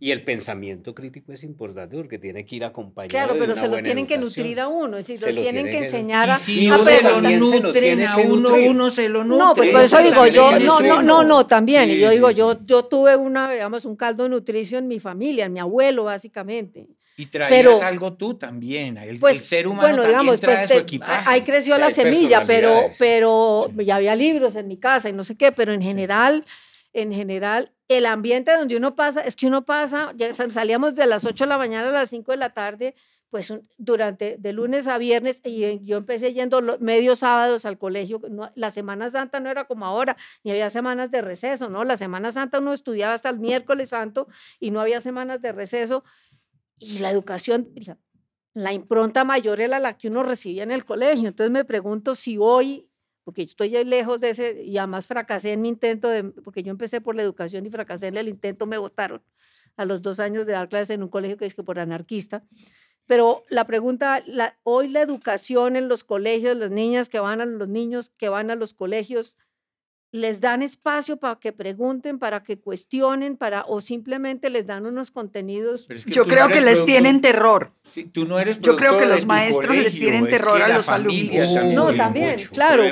Y el pensamiento crítico es importante porque tiene que ir acompañado Claro, de pero una se lo tienen que educación. nutrir a uno, es decir, Se lo lo tienen que tienen que- enseñar a, Y si no se lo se nutren a que uno, uno se lo nutre. No, pues por Eso eso digo, yo, no, no, no, no, también, y Sí, yo digo, sí. yo, yo tuve una, digamos, un caldo nutricio en mi familia, en mi abuelo, básicamente. Y traías Pero- algo tú también. El, Pues, el ser humano bueno, también digamos, trae pues su te- equipaje. ahí creció Sí, la semilla, pero, pero Sí. ya había libros en mi casa y no sé qué, pero en general, en general, el ambiente donde uno pasa, es que uno pasa, ya sal- salíamos de las 8 de la mañana a las 5 de la tarde, pues un- durante, de lunes a viernes, y eh, yo empecé yendo lo- medios sábados al colegio, no- la Semana Santa no era como ahora, ni había semanas de receso, ¿no? La Semana Santa uno estudiaba hasta el miércoles santo y no había semanas de receso, y la educación, la impronta mayor era la que uno recibía en el colegio. Entonces me pregunto si hoy, porque estoy lejos de ese, y además fracasé en mi intento, de, porque yo empecé por la educación y fracasé en el intento, me votaron a los dos años de dar clases en un colegio que es que por anarquista. Pero la pregunta, hoy la educación en los colegios, las niñas que van a los niños que van a los colegios, les dan espacio para que pregunten, para que cuestionen, para o simplemente les dan unos contenidos Yo no creo que les tienen terror. Sí, tú no eres Yo creo que los maestros les tienen es terror que a los alumnos. también No, también, mucho. Claro,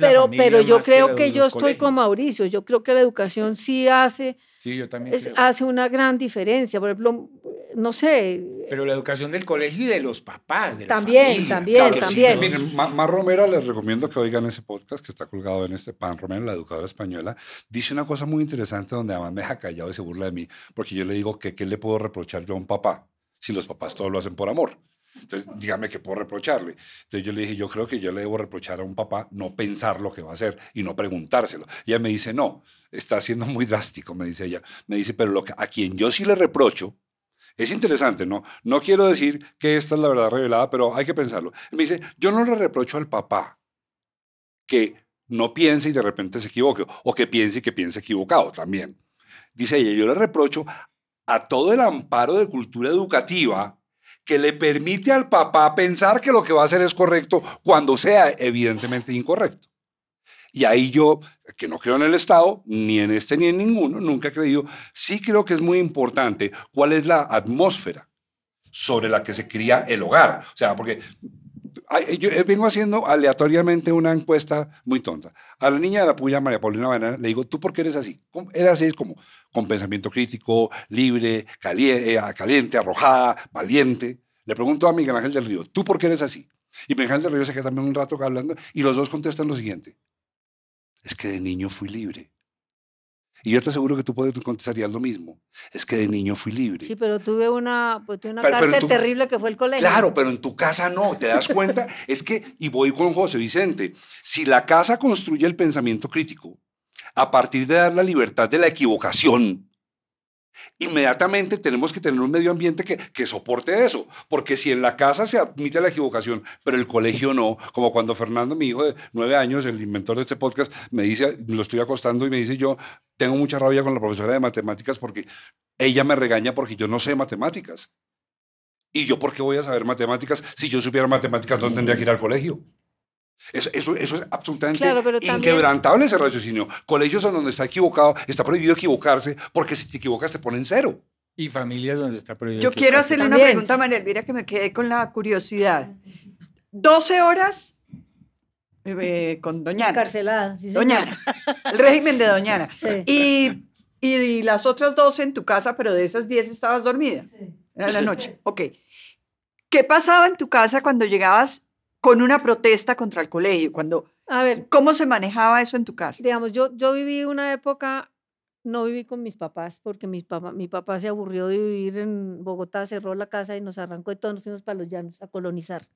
pero, pero yo creo que yo estoy con. Mauricio, yo creo que la educación sí hace, Sí, yo también es- creo. hace una gran diferencia. Por ejemplo, no sé, Pero la educación del colegio y de los papás, de También, también, Claro sí. también. Miren, Ma- Mar Romera les recomiendo que oigan ese podcast que está colgado en este Pan Romero, la educadora española. Dice una cosa muy interesante donde además me deja callado y se burla de mí, porque yo le digo que qué le puedo reprochar yo a un papá si los papás todos lo hacen por amor. Entonces, dígame qué puedo reprocharle. Entonces yo le dije, yo creo que yo le debo reprochar a un papá no pensar lo que va a hacer y no preguntárselo. Ella me dice, no, está siendo muy drástico, me dice ella. Me dice, pero lo que, a quien yo sí le reprocho, es interesante, ¿no? No quiero decir que esta es la verdad revelada, pero hay que pensarlo. Me dice, yo no le reprocho al papá que no piense y de repente se equivoque, o que piense y que piense equivocado también. Dice ella, yo le reprocho a todo el amparo de cultura educativa que le permite al papá pensar que lo que va a hacer es correcto cuando sea evidentemente incorrecto. Y ahí yo, que no creo en el Estado, ni en este ni en ninguno, nunca he creído, sí creo que es muy importante cuál es la atmósfera sobre la que se cría el hogar. O sea, porque yo eh, vengo haciendo aleatoriamente una encuesta muy tonta. A la niña de la puya, María Paulina Banana, le digo, ¿tú por qué eres así? Eres así como con pensamiento crítico, libre, caliente, caliente arrojada, valiente. Le pregunto a Miguel Ángel del Río, ¿tú por qué eres así? Y Miguel Ángel del Río se queda también un rato hablando y los dos contestan lo siguiente. Es que de niño fui libre. Y yo te aseguro que tú puedes- contestarías lo mismo. Es que de niño fui libre. sí, pero tuve una, pues, tuve una Pero- pero cárcel tú- terrible que fue el colegio. Claro, pero en tu casa no, ¿te das cuenta? es que, y voy con José Vicente, si la casa construye el pensamiento crítico a partir de dar la libertad de la equivocación, inmediatamente tenemos que tener un medio ambiente que, que soporte eso, porque si en la casa se admite la equivocación, pero el colegio no, como cuando Fernando, mi hijo de nueve años, el inventor de este podcast, me dice, lo estoy acostando y me dice yo, tengo mucha rabia con la profesora de matemáticas porque ella me regaña porque yo no sé matemáticas. ¿Y yo por qué voy a saber matemáticas? Si yo supiera matemáticas no tendría que ir al colegio. Eso, eso, eso es absolutamente Claro, pero también- inquebrantable ese raciocinio. Colegios en donde está equivocado, está prohibido equivocarse, porque si te equivocas te ponen cero. Y familias donde está prohibido. Yo quiero hacerle una pregunta a María Elvira que me quedé con la curiosidad. 12 horas eh, con Doñana. Encarcelada, sí. Doñana. El régimen de Doñana. Sí. Y, y las otras 12 en tu casa, pero de esas 10 estabas dormida. Era la noche. Ok. ¿Qué pasaba en tu casa cuando llegabas con una protesta contra el colegio? Cuando, A ver, ¿Cómo se manejaba eso en tu casa? digamos, yo, yo viví una época, no viví con mis papás, porque mi papá, mi papá se aburrió de vivir en Bogotá, cerró la casa y nos arrancó de todo, nos fuimos para los llanos a colonizar.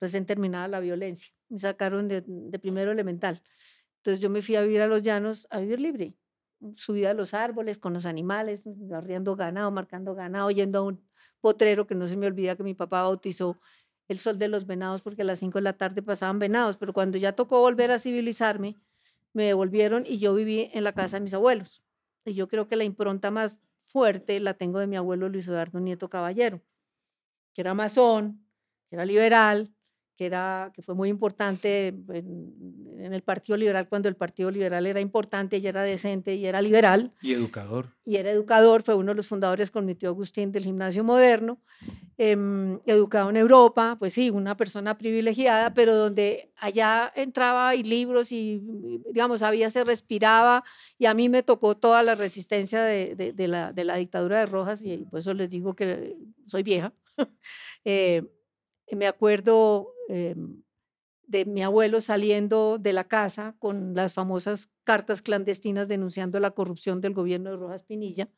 Recién terminada la violencia. Me sacaron de, de primero elemental. Entonces yo me fui a vivir a los llanos, a vivir libre. Subida a los árboles, con los animales, arriando ganado, marcando ganado, yendo a un potrero que no se me olvida que mi papá bautizó el sol de los venados porque a las 5 de la tarde pasaban venados, pero cuando ya tocó volver a civilizarme, me devolvieron y yo viví en la casa de mis abuelos. Y yo creo que la impronta más fuerte la tengo de mi abuelo Luis Eduardo Nieto Caballero, que era masón, que era liberal, que, era, que fue muy importante en, en el Partido Liberal cuando el Partido Liberal era importante y era decente y era liberal Y educador. y era educador, fue uno de los fundadores con mi tío Agustín del gimnasio moderno, em, educado en Europa, pues sí, una persona privilegiada, pero donde allá entraba y libros y, y, digamos, había, se respiraba y a mí me tocó toda la resistencia de, de- de la, de la dictadura de Rojas y por eso les digo que soy vieja. Eh, me acuerdo em, de mi abuelo saliendo de la casa con las famosas cartas clandestinas denunciando la corrupción del gobierno de Rojas Pinilla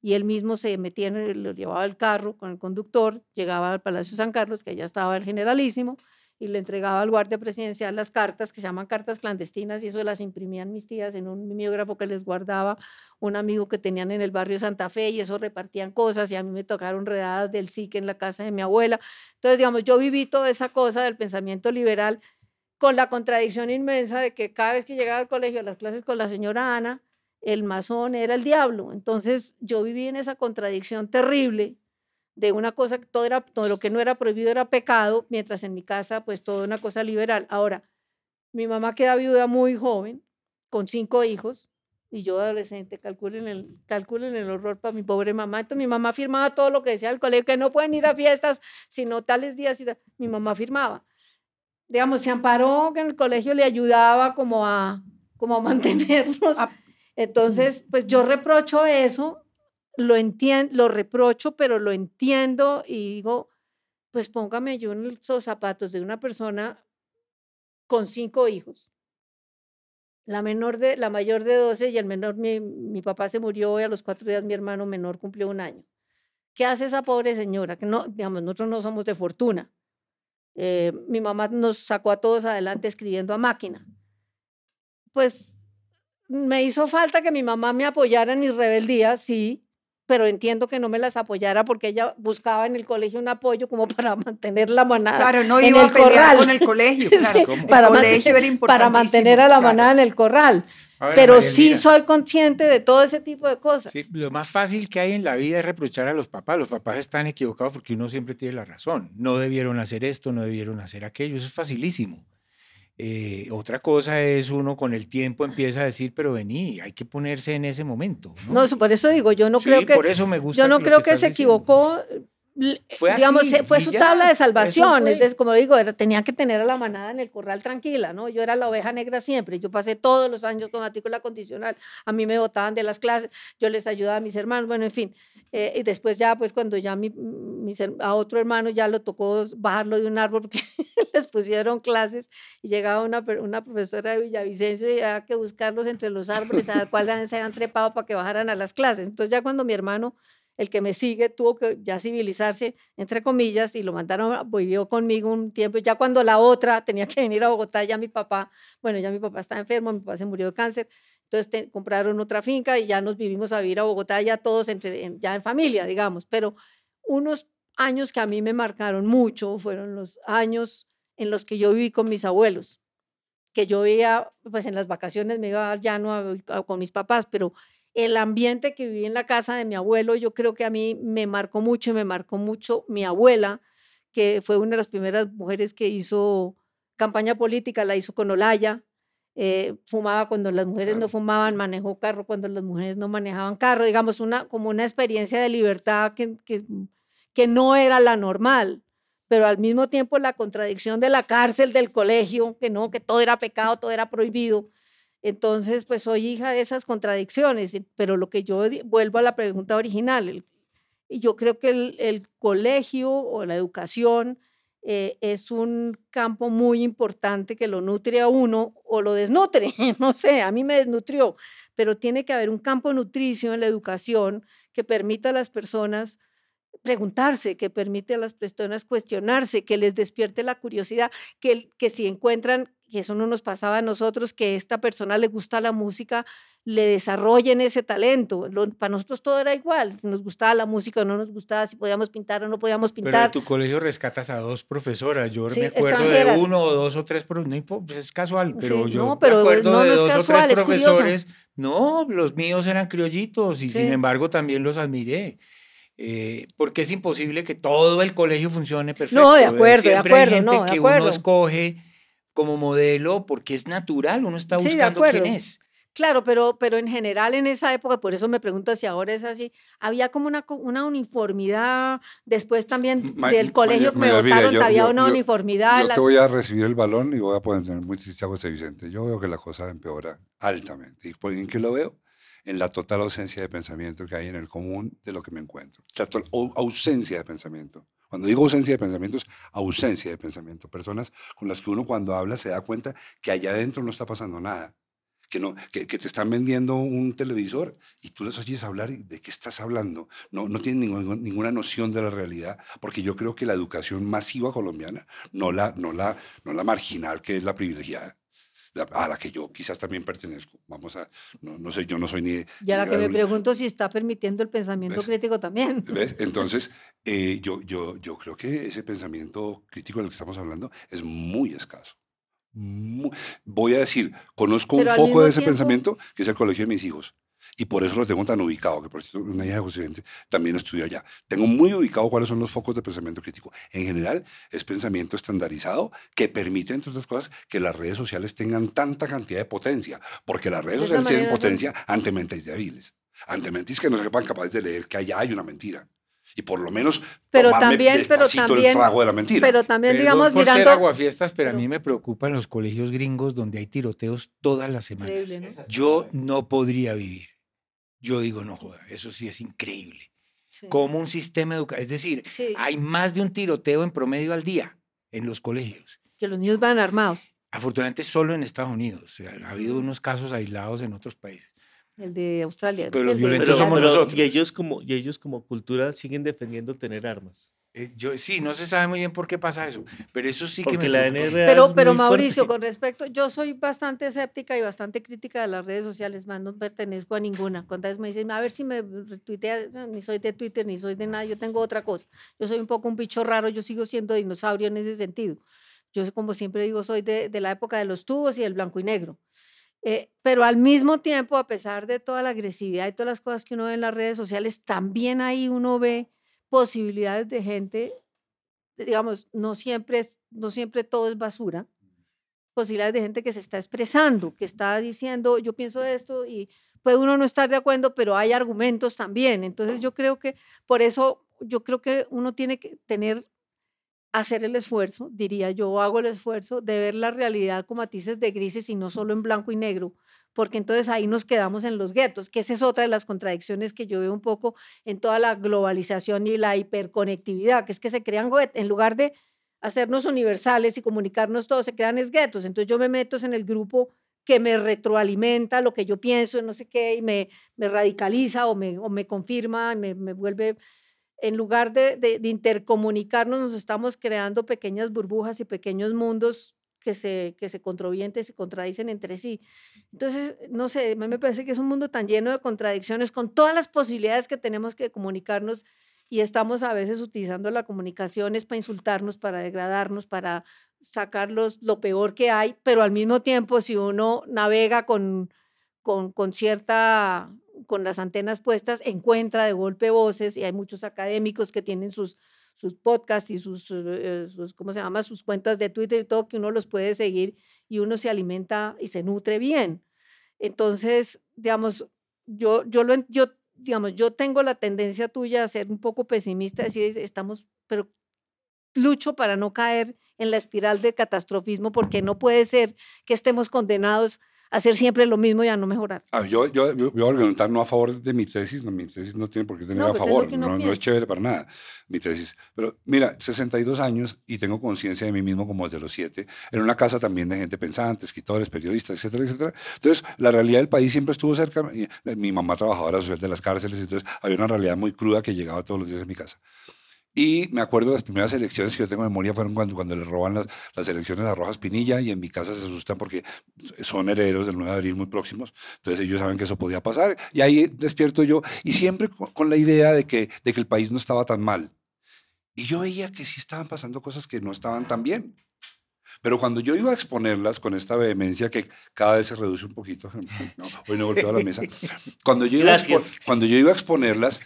y él mismo se metía en el, lo llevaba el carro con el conductor, llegaba al Palacio San Carlos, que allá estaba el generalísimo, y le entregaba al guardia presidencial las cartas que se llaman cartas clandestinas y eso las imprimían mis tías en un mimeógrafo que les guardaba un amigo que tenían en el barrio Santa Fe y eso repartían cosas y a mí me tocaron redadas del SIC en la casa de mi abuela. Entonces, digamos, yo viví toda esa cosa del pensamiento liberal con la contradicción inmensa de que cada vez que llegaba al colegio a las clases con la señora Ana, el masón era el diablo. Entonces yo viví en esa contradicción terrible de una cosa que todo era todo lo que no era prohibido era pecado, mientras en mi casa pues todo una cosa liberal. Ahora, mi mamá queda viuda muy joven, con cinco hijos, y yo adolescente, calculen el, calculen el horror para mi pobre mamá. Entonces mi mamá firmaba todo lo que decía el colegio, que no pueden ir a fiestas, sino tales días y. Mi mamá firmaba. Digamos, se amparó que en el colegio le ayudaba como a, como a mantenernos. Entonces, pues yo reprocho eso lo entiendo, lo reprocho, pero lo entiendo y digo, pues póngame yo en los zapatos de una persona con cinco hijos. La menor de, la mayor de 12 y el menor, mi, mi papá se murió y a los cuatro días mi hermano menor cumplió un año. ¿Qué hace esa pobre señora? Que no, digamos, nosotros no somos de fortuna. Eh, mi mamá nos sacó a todos adelante escribiendo a máquina. Pues me hizo falta que mi mamá me apoyara en mis rebeldías, sí, pero entiendo que no me las apoyara porque ella buscaba en el colegio un apoyo como para mantener la manada. Claro, no en iba el a pelear corral. con el colegio, Sí, claro. para, colegio mantener, era para importantísimo, mantener a la claro. manada en el corral. Ver, Pero María sí soy consciente de todo ese tipo de cosas. sí, lo más fácil que hay en la vida es reprochar a los papás. Los papás están equivocados porque uno siempre tiene la razón. No debieron hacer esto, no debieron hacer aquello. Eso es facilísimo. Eh, otra cosa es uno con el tiempo empieza a decir, pero vení, hay que ponerse en ese momento. No, No, eso- por eso digo, yo no Sí, creo que por eso me gusta yo no creo que, se diciendo. equivocó. Fue digamos, así, fue su ya, tabla de salvación. Es como digo, era, tenía que tener a la manada en el corral tranquila, ¿no? Yo era la oveja negra siempre. Yo pasé todos los años con matrícula condicional. A mí me botaban de las clases, yo les ayudaba a mis hermanos, bueno, en fin. Eh, y después ya, pues cuando ya mi, a otro hermano ya lo tocó bajarlo de un árbol porque les pusieron clases y llegaba una, una profesora de Villavicencio y había que buscarlos entre los árboles a ver cuáles se habían trepado para que bajaran a las clases. Entonces ya cuando mi hermano el que me sigue tuvo que ya civilizarse, entre comillas, y lo mandaron, vivió conmigo un tiempo. Ya cuando la otra tenía que venir a Bogotá, ya mi papá, bueno, ya mi papá está enfermo, mi papá se murió de cáncer, entonces compraron otra finca y ya nos vivimos a vivir a Bogotá, ya todos en- ya en familia, digamos. Pero unos años que a mí me marcaron mucho fueron los años en los que yo viví con mis abuelos, que yo veía, pues en las vacaciones me iba al llano a- a- con mis papás, pero el ambiente que viví en la casa de mi abuelo, yo creo que a mí me marcó mucho y me marcó mucho mi abuela, que fue una de las primeras mujeres que hizo campaña política, la hizo con Olaya, eh, fumaba cuando las mujeres no fumaban, manejó carro cuando las mujeres no manejaban carro, digamos, una, como una experiencia de libertad que, que, que no era la normal, pero al mismo tiempo la contradicción de la cárcel, del colegio, que no, que todo era pecado, todo era prohibido. Entonces, pues soy hija de esas contradicciones, pero lo que yo vuelvo a la pregunta original, el- yo creo que el, el colegio o la educación eh, es un campo muy importante que lo nutre a uno o lo desnutre, no sé, a mí me desnutrió, pero tiene que haber un campo nutricio en la educación que permita a las personas preguntarse, que permite a las personas cuestionarse, que les despierte la curiosidad, que, que si encuentran, que eso no nos pasaba a nosotros, que a esta persona le gusta la música, le desarrollen ese talento. Lo- para nosotros todo era igual, si nos gustaba la música o no nos gustaba, si podíamos pintar o no podíamos Pero en pintar. tu colegio rescatas a dos profesoras. Yo Sí, me acuerdo de uno o dos o tres, pero no pues es casual, pero Sí, yo no, pero me acuerdo no, no dos casual, o es tres profesores. No, los míos eran criollitos y sin Sí. embargo también los admiré. Eh, porque es imposible que todo el colegio funcione perfecto. No, de acuerdo, de Siempre hay acuerdo, gente no, de que acuerdo. uno escoge como modelo porque es natural, uno está Sí, de buscando quién acuerdo. es. Claro, pero, pero en general en esa época, por eso me pregunto si ahora es así, había como una, una uniformidad, después también Ma- del colegio que me votaron, yo- había yo- una yo- uniformidad. Yo la- te voy a recibir el balón y voy a poner muy triste a José Vicente. Yo veo que la cosa empeora altamente. ¿Y por qué lo veo? En la total ausencia de pensamiento que hay en el común de lo que me encuentro. La ausencia de pensamiento. Cuando digo ausencia de pensamiento, es ausencia de pensamiento. Personas con las que uno cuando habla se da cuenta que allá adentro no está pasando nada. Que, no, que, te están vendiendo un televisor y tú les oyes hablar de qué estás hablando. No, no tienen ningún- ninguna noción de la realidad, porque yo creo que la educación masiva colombiana, no la, no la, no la marginal que es la privilegiada, a la que yo quizás también pertenezco. Vamos a, no, no sé, yo no soy ni... Ya la ni que me pregunto si está permitiendo el pensamiento ¿Ves? crítico también. ¿Ves? Entonces, eh, yo, yo, yo creo que ese pensamiento crítico del que estamos hablando es muy escaso. Voy a decir, conozco Pero un foco de ese tiempo- pensamiento que es el colegio de mis hijos. Y por eso lo tengo tan ubicado, que por cierto, una hija de José Vicente también estudió allá. Tengo muy ubicado cuáles son los focos de pensamiento crítico. En general, es pensamiento estandarizado que permite, entre otras cosas, que las redes sociales tengan tanta cantidad de potencia. Porque las redes sociales tienen de- potencia ante mentes débiles. Ante mentes que no sepan capaces de leer que allá hay una mentira. Y por lo menos Pero también, pero también, el trago de la mentira. pero también, Perdón digamos, por ser mirando. aguafiestas, pero, pero- a mí me preocupan los colegios gringos donde hay tiroteos todas las semanas. ¿no? Yo no podría vivir. Yo digo, no joda, eso sí es increíble. Sí, Como un sistema educativo, es decir, sí, hay más de un tiroteo en promedio al día en los colegios. que los niños van armados. Afortunadamente solo en Estados Unidos. ha habido unos casos aislados en otros países. El de Australia. Pero los violentos somos pero- nosotros. Y ellos como, y ellos como cultura siguen defendiendo tener armas. Eh, yo, sí, no se sabe muy bien por qué pasa eso, pero eso sí que me la. NRA Pero, es pero muy Mauricio, fuerte. con respecto, yo soy bastante escéptica y bastante crítica de las redes sociales, más no pertenezco a ninguna. Cuando me dicen, a ver si me retuitea, no, ni soy de Twitter, ni soy de nada, yo tengo otra cosa. Yo soy un poco un bicho raro, yo sigo siendo dinosaurio en ese sentido. Yo, como siempre digo, soy de, de la época de los tubos y el blanco y negro. Eh, pero al mismo tiempo, a pesar de toda la agresividad y todas las cosas que uno ve en las redes sociales, también ahí uno ve posibilidades de gente, digamos, no siempre, no siempre todo es basura, posibilidades de gente que se está expresando, que está diciendo, yo pienso esto y puede uno no estar de acuerdo, pero hay argumentos también. Entonces yo creo que por eso yo creo que uno tiene que tener, hacer el esfuerzo, diría yo, hago el esfuerzo de ver la realidad con matices de grises y no solo en blanco y negro, porque entonces ahí nos quedamos en los guetos, que esa es otra de las contradicciones que yo veo un poco en toda la globalización y la hiperconectividad, que es que se crean guet- en lugar de hacernos universales y comunicarnos todos, se crean es guetos. Entonces yo me meto en el grupo que me retroalimenta lo que yo pienso, no sé qué, y me, radicaliza o me, confirma, me, me vuelve, en lugar de, de intercomunicarnos, nos estamos creando pequeñas burbujas y pequeños mundos que se, que se controvienten, se contradicen entre sí. Entonces, no sé, a mí me parece que es un mundo tan lleno de contradicciones, con todas las posibilidades que tenemos que comunicarnos y estamos a veces utilizando la comunicación es para insultarnos, para degradarnos, para sacarlos lo peor que hay, pero al mismo tiempo si uno navega con, con, con cierta, con las antenas puestas, encuentra de golpe voces y hay muchos académicos que tienen sus, sus podcasts y sus, eh, sus, ¿cómo se llama? Sus cuentas de Twitter y todo, que uno los puede seguir y uno se alimenta y se nutre bien. Entonces, digamos, yo, yo, lo, yo, digamos, yo tengo la tendencia tuya a ser un poco pesimista, decir, estamos, pero lucho para no caer en la espiral de catastrofismo, porque no puede ser que estemos condenados a hacer siempre lo mismo y a no mejorar. Ah, yo, yo, yo voy a argumentar no a favor de mi tesis, no, mi tesis no tiene por qué tener No, a pues es favor, uno no, no es chévere para nada mi tesis. Pero mira, 62 años y tengo conciencia de mí mismo como desde los 7, en una casa también de gente pensante, escritores, periodistas, etcétera, etcétera. Entonces, la realidad del país siempre estuvo cerca. Mi, mi mamá trabajadora social de las cárceles, entonces había una realidad muy cruda que llegaba todos los días a mi casa. Y me acuerdo las primeras elecciones que yo tengo en memoria fueron cuando, cuando le roban las, las elecciones a Rojas Pinilla y en mi casa se asustan porque son herederos del 9 de abril muy próximos. Entonces ellos saben que eso podía pasar. Y ahí despierto yo y siempre con, con la idea de que, de que el país no estaba tan mal. Y yo veía que sí estaban pasando cosas que no estaban tan bien. Pero cuando yo iba a exponerlas con esta vehemencia que cada vez se reduce un poquito, no, hoy no golpeo la mesa, cuando yo, iba a cuando yo iba a exponerlas,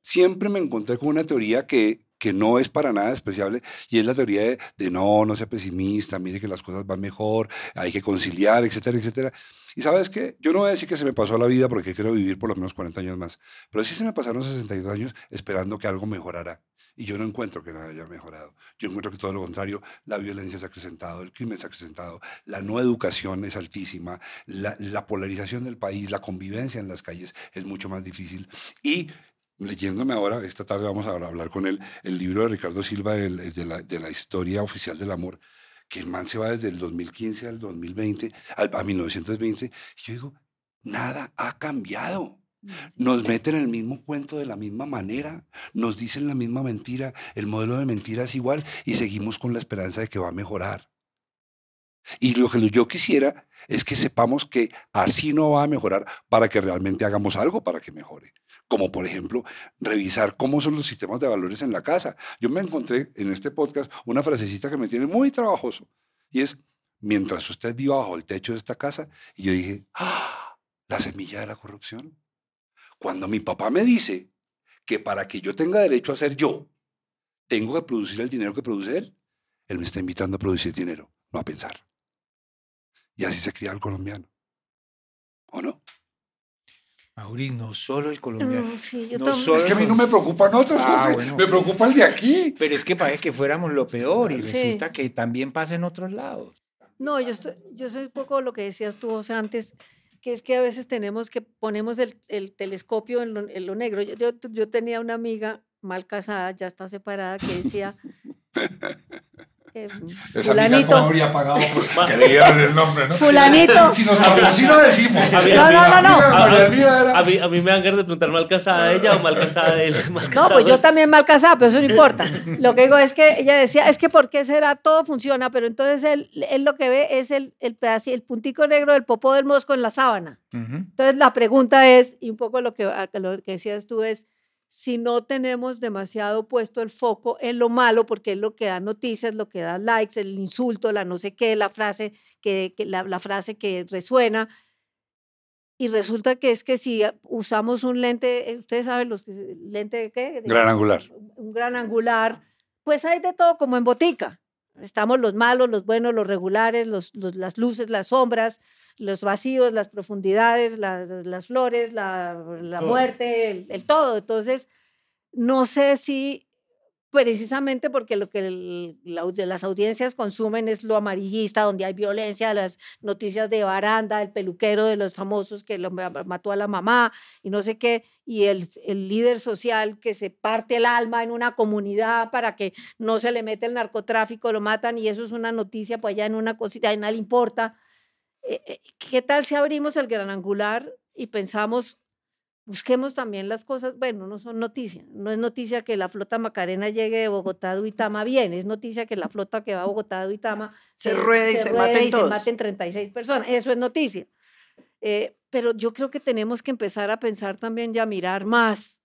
siempre me encontré con una teoría que, que no es para nada despreciable y es la teoría de, no, no sea pesimista, mire que las cosas van mejor, hay que conciliar, etcétera, etcétera. Y sabes qué, yo no voy a decir que se me pasó la vida porque quiero vivir por lo menos 40 años más, pero sí se me pasaron 62 años esperando que algo mejorara. Y yo no encuentro que nada haya mejorado. Yo encuentro que todo lo contrario, la violencia se ha acrecentado, el crimen se ha acrecentado, la no educación es altísima, la, la polarización del país, la convivencia en las calles es mucho más difícil. Y leyéndome ahora, esta tarde vamos a hablar con él, el libro de Ricardo Silva el- de, la, de la historia oficial del amor, que el man se va desde el 2015 al 2020, al, a 1920, y yo digo, nada ha cambiado. Nos meten en el mismo cuento de la misma manera, nos dicen la misma mentira, el modelo de mentira es igual y seguimos con la esperanza de que va a mejorar. Y lo que yo quisiera es que sepamos que así no va a mejorar para que realmente hagamos algo para que mejore. Como por ejemplo, revisar cómo son los sistemas de valores en la casa. Yo me encontré en este podcast una frasecita que me tiene muy trabajoso y es, mientras usted viva bajo el techo de esta casa, y yo dije, ¡ah! La semilla de la corrupción. Cuando mi papá me dice que para que yo tenga derecho a ser yo, tengo que producir el dinero que produce él, él me está invitando a producir dinero, no a pensar. Y así se cría el colombiano. ¿O no? Mauricio, no solo el colombiano. No, sí, yo No solo- Es que a mí no me preocupan otras Ah, cosas, bueno. me preocupa el de aquí. Pero es que parece que fuéramos lo peor y Sí. resulta que también pasa en otros lados. No, yo, estoy, yo soy un poco lo que decías tú o sea, antes. que es que a veces tenemos que ponemos el, el telescopio en lo, en lo negro. Yo, yo, yo tenía una amiga mal casada, ya está separada, que decía, eh, Esa fulanito, no habría pagado por que le dieran el nombre, ¿no? fulanito, Si nos patrocina decimos. A mí- No, no, no, no. A mí, a mí me dan ganas de preguntar mal casada ella o mal casada él. Mal No, pues yo él. también mal casada, pero eso no importa. Lo que digo es que ella decía, es que ¿por qué será? Todo funciona, pero entonces él, él lo que ve es el, el pedaci- el puntico negro del popó del mosco en la sábana. Entonces la pregunta es, y un poco lo que, a- lo que decías tú es, si no tenemos demasiado puesto el foco en lo malo, porque es lo que da noticias, lo que da likes, el insulto, la no sé qué, la frase que, que- la, la frase que resuena, y resulta que es que si usamos un lente, eh, ustedes saben los que, lente de qué? De- Gran angular. Un gran angular, pues hay de todo como en botica. Estamos los malos, los buenos, los regulares, los, los- las luces, las sombras, los vacíos, las profundidades, la- las flores, la, muerte, el, el todo. Entonces, no sé si precisamente porque lo que las audiencias consumen es lo amarillista, donde hay violencia, las noticias de baranda, el peluquero de los famosos que lo ma- mató a la mamá y no sé qué, y el, el líder social que se parte el alma en una comunidad para que no se le mete el narcotráfico, lo matan y eso es una noticia, pues allá en una cosita, a nadie le importa. Eh, eh, ¿Qué tal si abrimos el gran angular y pensamos, busquemos también las cosas, bueno, no son noticias, no es noticia que la flota Macarena llegue de Bogotá a Duitama bien, es noticia que la flota que va a Bogotá a Duitama Se ruede y se ruede maten y se maten 36 personas, eso es noticia. Eh, pero yo creo que tenemos que empezar a pensar también y a mirar más,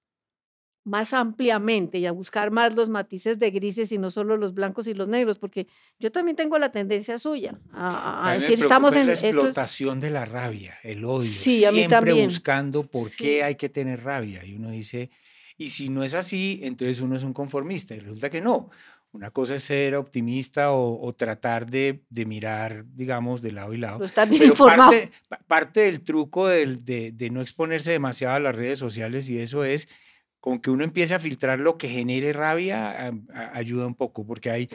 más ampliamente y a buscar más los matices de grises y no solo los blancos y los negros, porque yo también tengo la tendencia suya a, a- decir, estamos en... la es- explotación de la rabia, el odio. Sí, a mí siempre también. buscando por Sí. qué hay que tener rabia. Y uno dice, y si no es así, entonces uno es un conformista. Y resulta que no. Una cosa es ser optimista o, o tratar de, de mirar, digamos, de lado y lado. Lo estás bien Pero informado. parte, pa- parte del truco de no exponerse demasiado a las redes sociales y eso es con que uno empiece a filtrar lo que genere rabia, a- a- ayuda un poco, porque hay,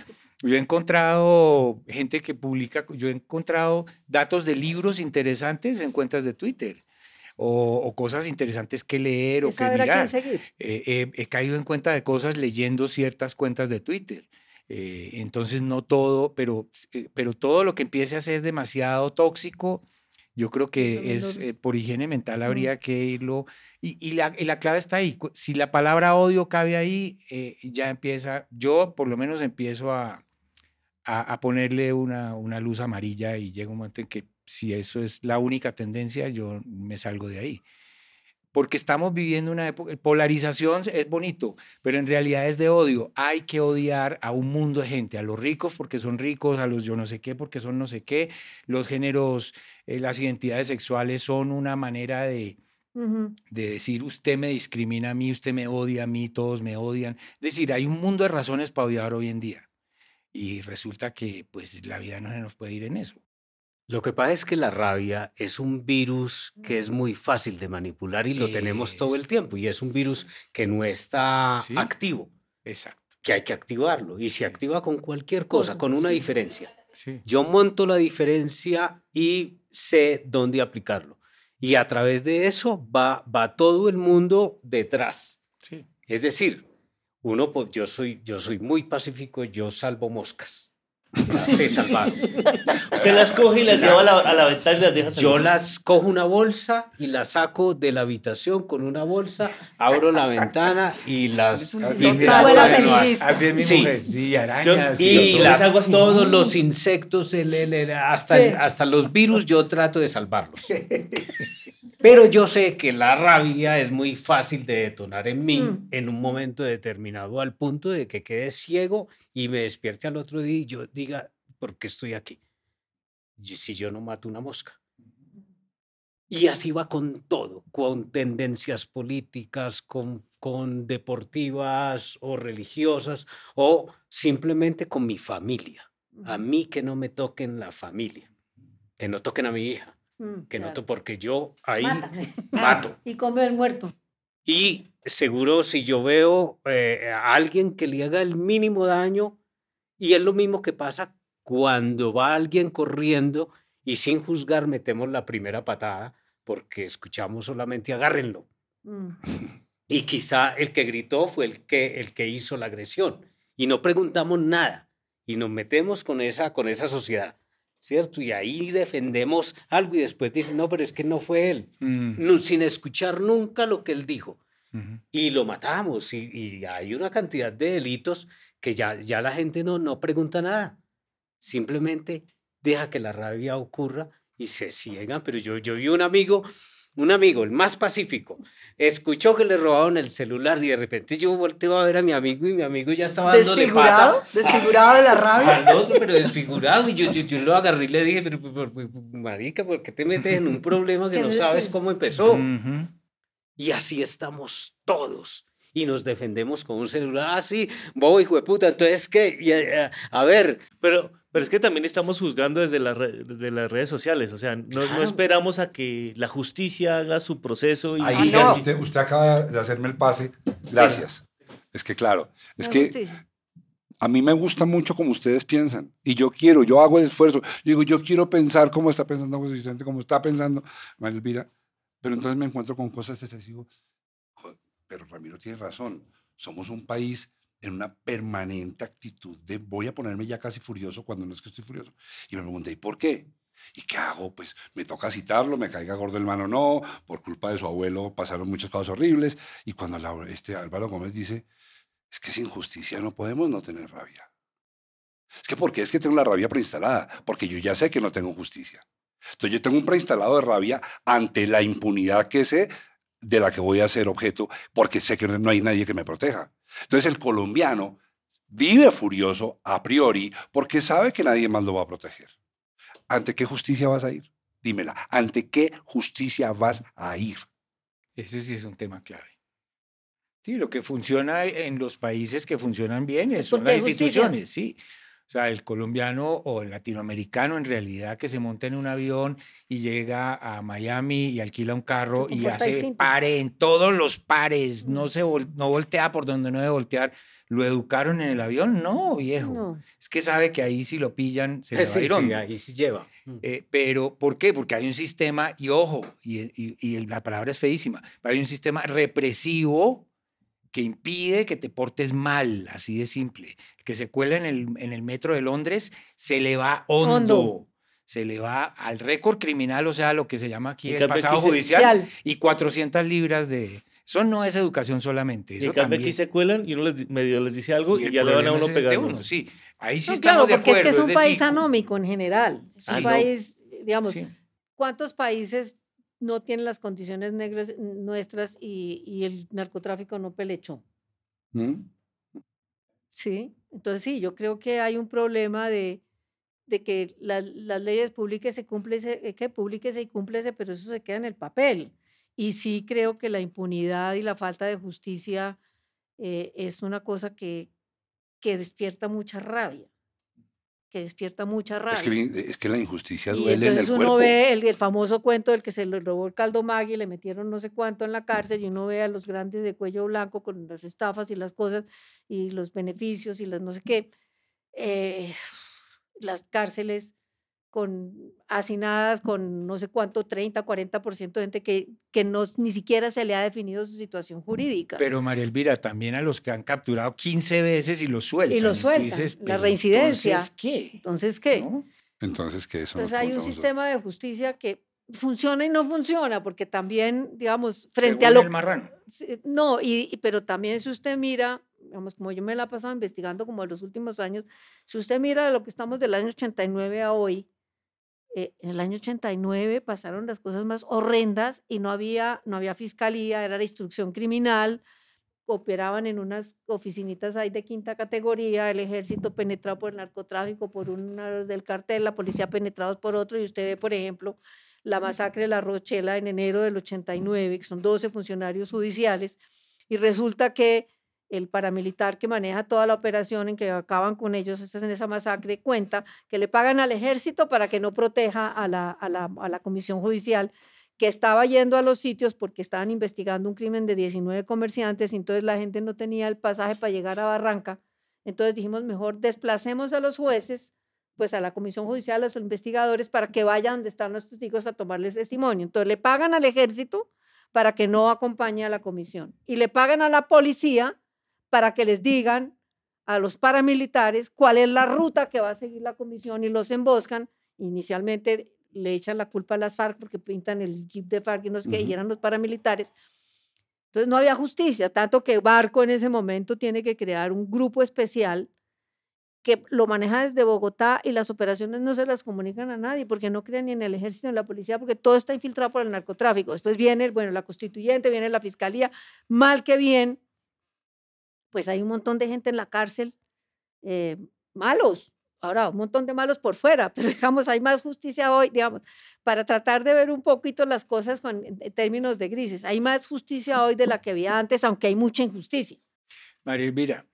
yo he encontrado gente que publica, yo he encontrado datos de libros interesantes en cuentas de Twitter. O, o cosas interesantes que leer o que saber a quién mirar. seguir. Eh, he- he caído en cuenta de cosas leyendo ciertas cuentas de Twitter. Eh, entonces, no todo, pero, eh, pero todo lo que empiece a ser demasiado tóxico, yo creo que es eh, por higiene mental habría que irlo. Y, y la, y la clave está ahí. Si la palabra odio cabe ahí, eh, ya empieza, yo por lo menos empiezo a, a, a ponerle una, una luz amarilla y llega un momento en que si eso es la única tendencia, yo me salgo de ahí porque estamos viviendo una época, polarización es bonito, pero en realidad es de odio. Hay que odiar a un mundo de gente, a los ricos porque son ricos, a los yo no sé qué porque son no sé qué, los géneros, eh, las identidades sexuales son una manera de, de decir usted me discrimina a mí, usted me odia a mí, todos me odian. Es decir, hay un mundo de razones para odiar hoy en día. Y resulta que pues la vida no se nos puede ir en eso. Lo que pasa es que la rabia es un virus que es muy fácil de manipular y lo tenemos todo el tiempo y es un virus que no está Sí. activo, Exacto. que hay que activarlo y se activa con cualquier cosa, con una sí. diferencia. Sí. Yo monto la diferencia y sé dónde aplicarlo. Y a través de eso va, va todo el mundo detrás. Sí. Es decir, uno, po- yo soy, yo soy muy pacífico, yo salvo moscas. Sé salvar. Usted las coge y las lleva a la, a la ventana y las deja salir. Yo las cojo una bolsa y las saco de la habitación con una bolsa, abro la ventana y las... un y las- abuela. Así es mi Sí. mujer. Sí, arañas. y todo. las- hago así. todos los insectos, el- el- el- hasta, Sí. hasta los virus, yo trato de salvarlos. Pero yo sé que la rabia es muy fácil de detonar en mí Mm. en un momento determinado al punto de que quede ciego y me despierte al otro día y yo diga, ¿por qué estoy aquí? Y Si yo no mato una mosca. Y así va con todo, con tendencias políticas, con, con deportivas o religiosas, o simplemente con mi familia. A mí que no me toquen la familia, que no toquen a mi hija, Mm, que claro. porque yo ahí mato. Y come el muerto. Y seguro si yo veo eh, a alguien que le haga el mínimo daño, y es lo mismo que pasa cuando va alguien corriendo y sin juzgar metemos la primera patada, porque escuchamos solamente agárrenlo. Mm. Y quizá el que gritó fue el que, el que hizo la agresión. Y no preguntamos nada. Y nos metemos con esa, con esa sociedad. ¿Cierto? Y ahí defendemos algo y después dicen, no, pero es que no fue él. Mm, No, sin escuchar nunca lo que él dijo. Y lo matamos. Y, y hay una cantidad de delitos que ya, ya la gente no, no pregunta nada. Simplemente deja que la rabia ocurra y se ciegan. Pero yo, yo vi un amigo, un amigo, el más pacífico, escuchó que le robaron el celular y de repente yo volteo a ver a mi amigo y mi amigo ya estaba dándole Desfigurado, pata desfigurado de la rabia. al otro, pero desfigurado. Y yo, yo, yo lo agarré y le dije, pero, pero, pero, marica, ¿por qué te metes en un problema que Que no sabes cómo empezó? Ujú. Y así estamos todos. Y nos defendemos con un celular. Ah, sí, bobo, hijo de puta. Entonces, ¿qué? Y, eh, eh, a ver, Pero, pero es que también estamos juzgando desde, las re- desde las redes sociales. O sea, no, no Claro. esperamos a que la justicia haga su proceso y, Ahí no. usted, usted acaba de hacerme el pase. Gracias. Es que claro, es La que justicia. a mí me gusta mucho como ustedes piensan. Y yo quiero, yo hago el esfuerzo. Digo, yo quiero pensar como está pensando José Vicente, como está pensando María Elvira. Pero entonces me encuentro con cosas excesivas. Pero Ramiro tiene razón. Somos un país en una permanente actitud de voy a ponerme ya casi furioso cuando no es que estoy furioso. Y me pregunté, ¿y por qué? ¿Y qué hago? Pues me toca citarlo, me caiga gordo el mano, no, por culpa de su abuelo pasaron muchas cosas horribles. Y cuando la- este Álvaro Gómez dice, es que sin justicia no podemos no tener rabia. Es que ¿por qué es que tengo la rabia preinstalada? Porque yo ya sé que no tengo justicia. Entonces yo tengo un preinstalado de rabia ante la impunidad que sé de la que voy a ser objeto, porque sé que no hay nadie que me proteja. Entonces el colombiano vive furioso a priori porque sabe que nadie más lo va a proteger. ¿Ante qué justicia vas a ir? Dímela. ¿Ante qué justicia vas a ir? Ese sí es un tema clave. Sí, lo que funciona en los países que funcionan bien es- son porque las instituciones, sí. O sea, el colombiano o el latinoamericano en realidad que se monta en un avión y llega a Miami y alquila un carro y hace distinto. pare en todos los pares, no se vol- no voltea por donde no debe voltear. ¿Lo educaron en el avión? No, viejo. No. Es que sabe que ahí si lo pillan se le va a sí, ir sí, ahí sí lleva. Eh, pero, ¿por qué? Porque hay un sistema, y ojo, y, y- y la palabra es feísima, pero hay un sistema represivo que impide que te portes mal, así de simple. El que se cuela en el, en el metro de Londres se le va hondo, Hondo. se le va al récord criminal, o sea, lo que se llama aquí el pasado judicial, y 400 libras de... Eso no es educación solamente, y eso en cambio también. aquí se cuelan y uno les, di- medio les dice algo y, ya le van a uno uno, Sí, ahí sí No, estamos claro, de porque acuerdo. es que es un país decir, anómico en general. Es un Sí. país, digamos, sí. ¿cuántos países no tienen las condiciones negras nuestras y, y el narcotráfico no pelechó? ¿Mm? Sí, entonces sí, yo creo que hay un problema de, de que la- las leyes públicas cúmplese, eh, que públiquese y cúmplese, pero eso se queda en el papel. Y sí creo que la impunidad y la falta de justicia eh, es una cosa que, que despierta mucha rabia, que despierta mucha rabia. Es que, es que la injusticia Y duele en el entonces uno cuerpo. ve el, el famoso cuento del que se le robó el caldo Maggi, le metieron no sé cuánto en la cárcel y uno ve a los grandes de cuello blanco con las estafas y las cosas y los beneficios y las no sé qué. eh, las cárceles con hacinadas con no sé cuánto, 30, 40% de gente que, que no, ni siquiera se le ha definido su situación jurídica. Pero María Elvira, también a los que han capturado 15 veces y los sueltan. los tú sueltan, dices, la "Pero reincidencia". Entonces, ¿qué? Entonces, ¿qué? ¿No? Entonces, que eso Entonces hay un sistema de justicia que funciona y no funciona, porque también, digamos, frente Según a lo... el marrano. Sí, No, y, y- pero también si usted mira, digamos, como yo me la he pasado investigando como en los últimos años, si usted mira lo que estamos del año 89 a hoy, eh, en el año 89 pasaron las cosas más horrendas y no había, no había fiscalía, era la instrucción criminal, operaban en unas oficinitas ahí de quinta categoría, el ejército penetrado por el narcotráfico, por uno del cartel, la policía penetrados por otro, y usted ve, por ejemplo, la masacre de la Rochela en enero del 89, que son 12 funcionarios judiciales, y resulta que el paramilitar que maneja toda la operación en que acaban con ellos en esa masacre cuenta que le pagan al ejército para que no proteja a la, a la, a la comisión judicial que estaba yendo a los sitios porque estaban investigando un crimen de 19 comerciantes y entonces la gente no tenía el pasaje para llegar a Barranca. Entonces dijimos, mejor desplacemos a los jueces pues a la comisión judicial, a los investigadores, para que vayan donde están los testigos a tomarles testimonio. Entonces le pagan al ejército para que no acompañe a la comisión y le pagan a la policía para que les digan a los paramilitares cuál es la ruta que va a seguir la comisión y los emboscan. Inicialmente le echan la culpa a las FARC porque pintan el jeep de FARC y no sé qué, y eran los paramilitares. Entonces no había justicia, tanto que Barco en ese momento tiene que crear un grupo especial que lo maneja desde Bogotá y las operaciones no se las comunican a nadie porque no creen ni en el ejército ni en la policía porque todo está infiltrado por el narcotráfico. Después viene, bueno, la constituyente, viene la fiscalía, mal que bien, pues hay un montón de gente en la cárcel, eh, malos, ahora un montón de malos por fuera, pero digamos, hay más justicia hoy, digamos, para tratar de ver un poquito las cosas con, en en términos de grises. Hay más justicia hoy de la que había antes, aunque hay mucha injusticia. María Elvira,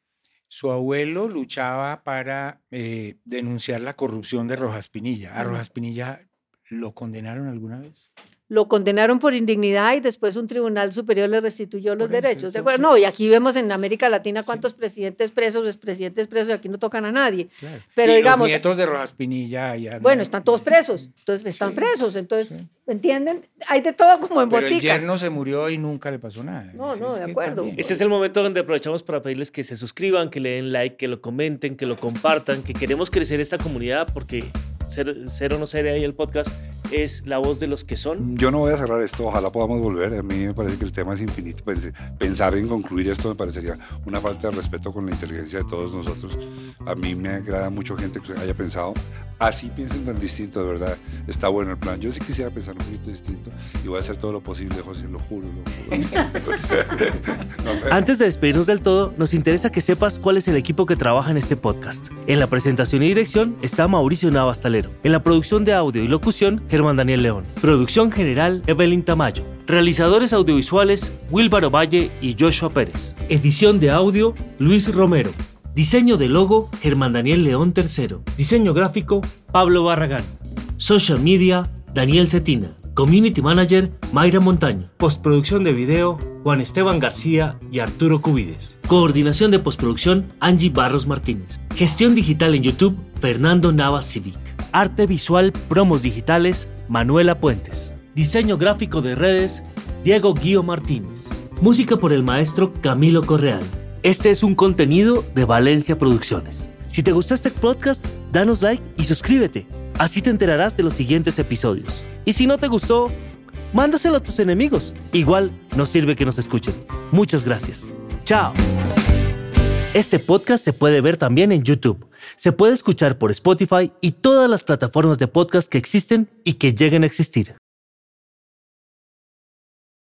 su abuelo luchaba para eh, denunciar la corrupción de Rojas Pinilla. ¿A. Rojas Pinilla lo condenaron alguna vez? Lo condenaron por indignidad y después un tribunal superior le restituyó los Por derechos. ¿De acuerdo? No, y aquí vemos en América Latina Sí. cuántos presidentes presos, expresidentes presos, y aquí no tocan a nadie. Claro. Pero Y digamos- Los nietos de Rojas Pinilla ya Bueno, no- están todos presos, entonces están Sí, presos, entonces, sí. ¿entienden? Hay de todo como en Pero el botica. yerno se murió y nunca le pasó nada. No, no, de acuerdo. también- Este es el momento donde aprovechamos para pedirles que se suscriban, que le den like, que lo comenten, que lo compartan, que queremos crecer esta comunidad porque Cero, Cero No Sería ahí el podcast es la voz de los que son. Yo no voy a cerrar esto, ojalá podamos volver. A mí me parece que el tema es infinito. Pense- Pensar en concluir esto me parecería una falta de respeto con la inteligencia de todos nosotros. A mí me agrada mucho gente que haya pensado, así piensen tan distinto, de verdad. Está bueno el plan. Yo sí quisiera pensar un poquito distinto y voy a hacer todo lo posible, José, lo juro. Lo juro. No, Antes de despedirnos del todo, nos interesa que sepas cuál es el equipo que trabaja en este podcast. En la presentación y dirección está Mauricio En la producción de audio y locución, Germán Daniel León. Producción general, Evelyn Tamayo. Realizadores audiovisuales, Wilbaro Valle y Joshua Pérez. Edición de audio, Luis Romero. Diseño de logo, Germán Daniel León III. Diseño gráfico, Pablo Barragán. Social media, Daniel Cetina. Community Manager, Mayra Montaño. Postproducción de video, Juan Esteban García y Arturo Cubides. Coordinación de postproducción, Angie Barros Martínez. Gestión digital en YouTube, Fernando Navas Civic. Arte visual, promos digitales, Manuela Puentes. Diseño gráfico de redes, Diego Guío Martínez. Música por el maestro Camilo Correal. Este es un contenido de Valencia Producciones. Si te gustó este podcast, danos like y suscríbete. Así te enterarás de los siguientes episodios. Y si no te gustó, mándaselo a tus enemigos. Igual nos sirve que nos escuchen. Muchas gracias. Chao. Este podcast se puede ver también en YouTube. Se puede escuchar por Spotify y todas las plataformas de podcast que existen y que lleguen a existir.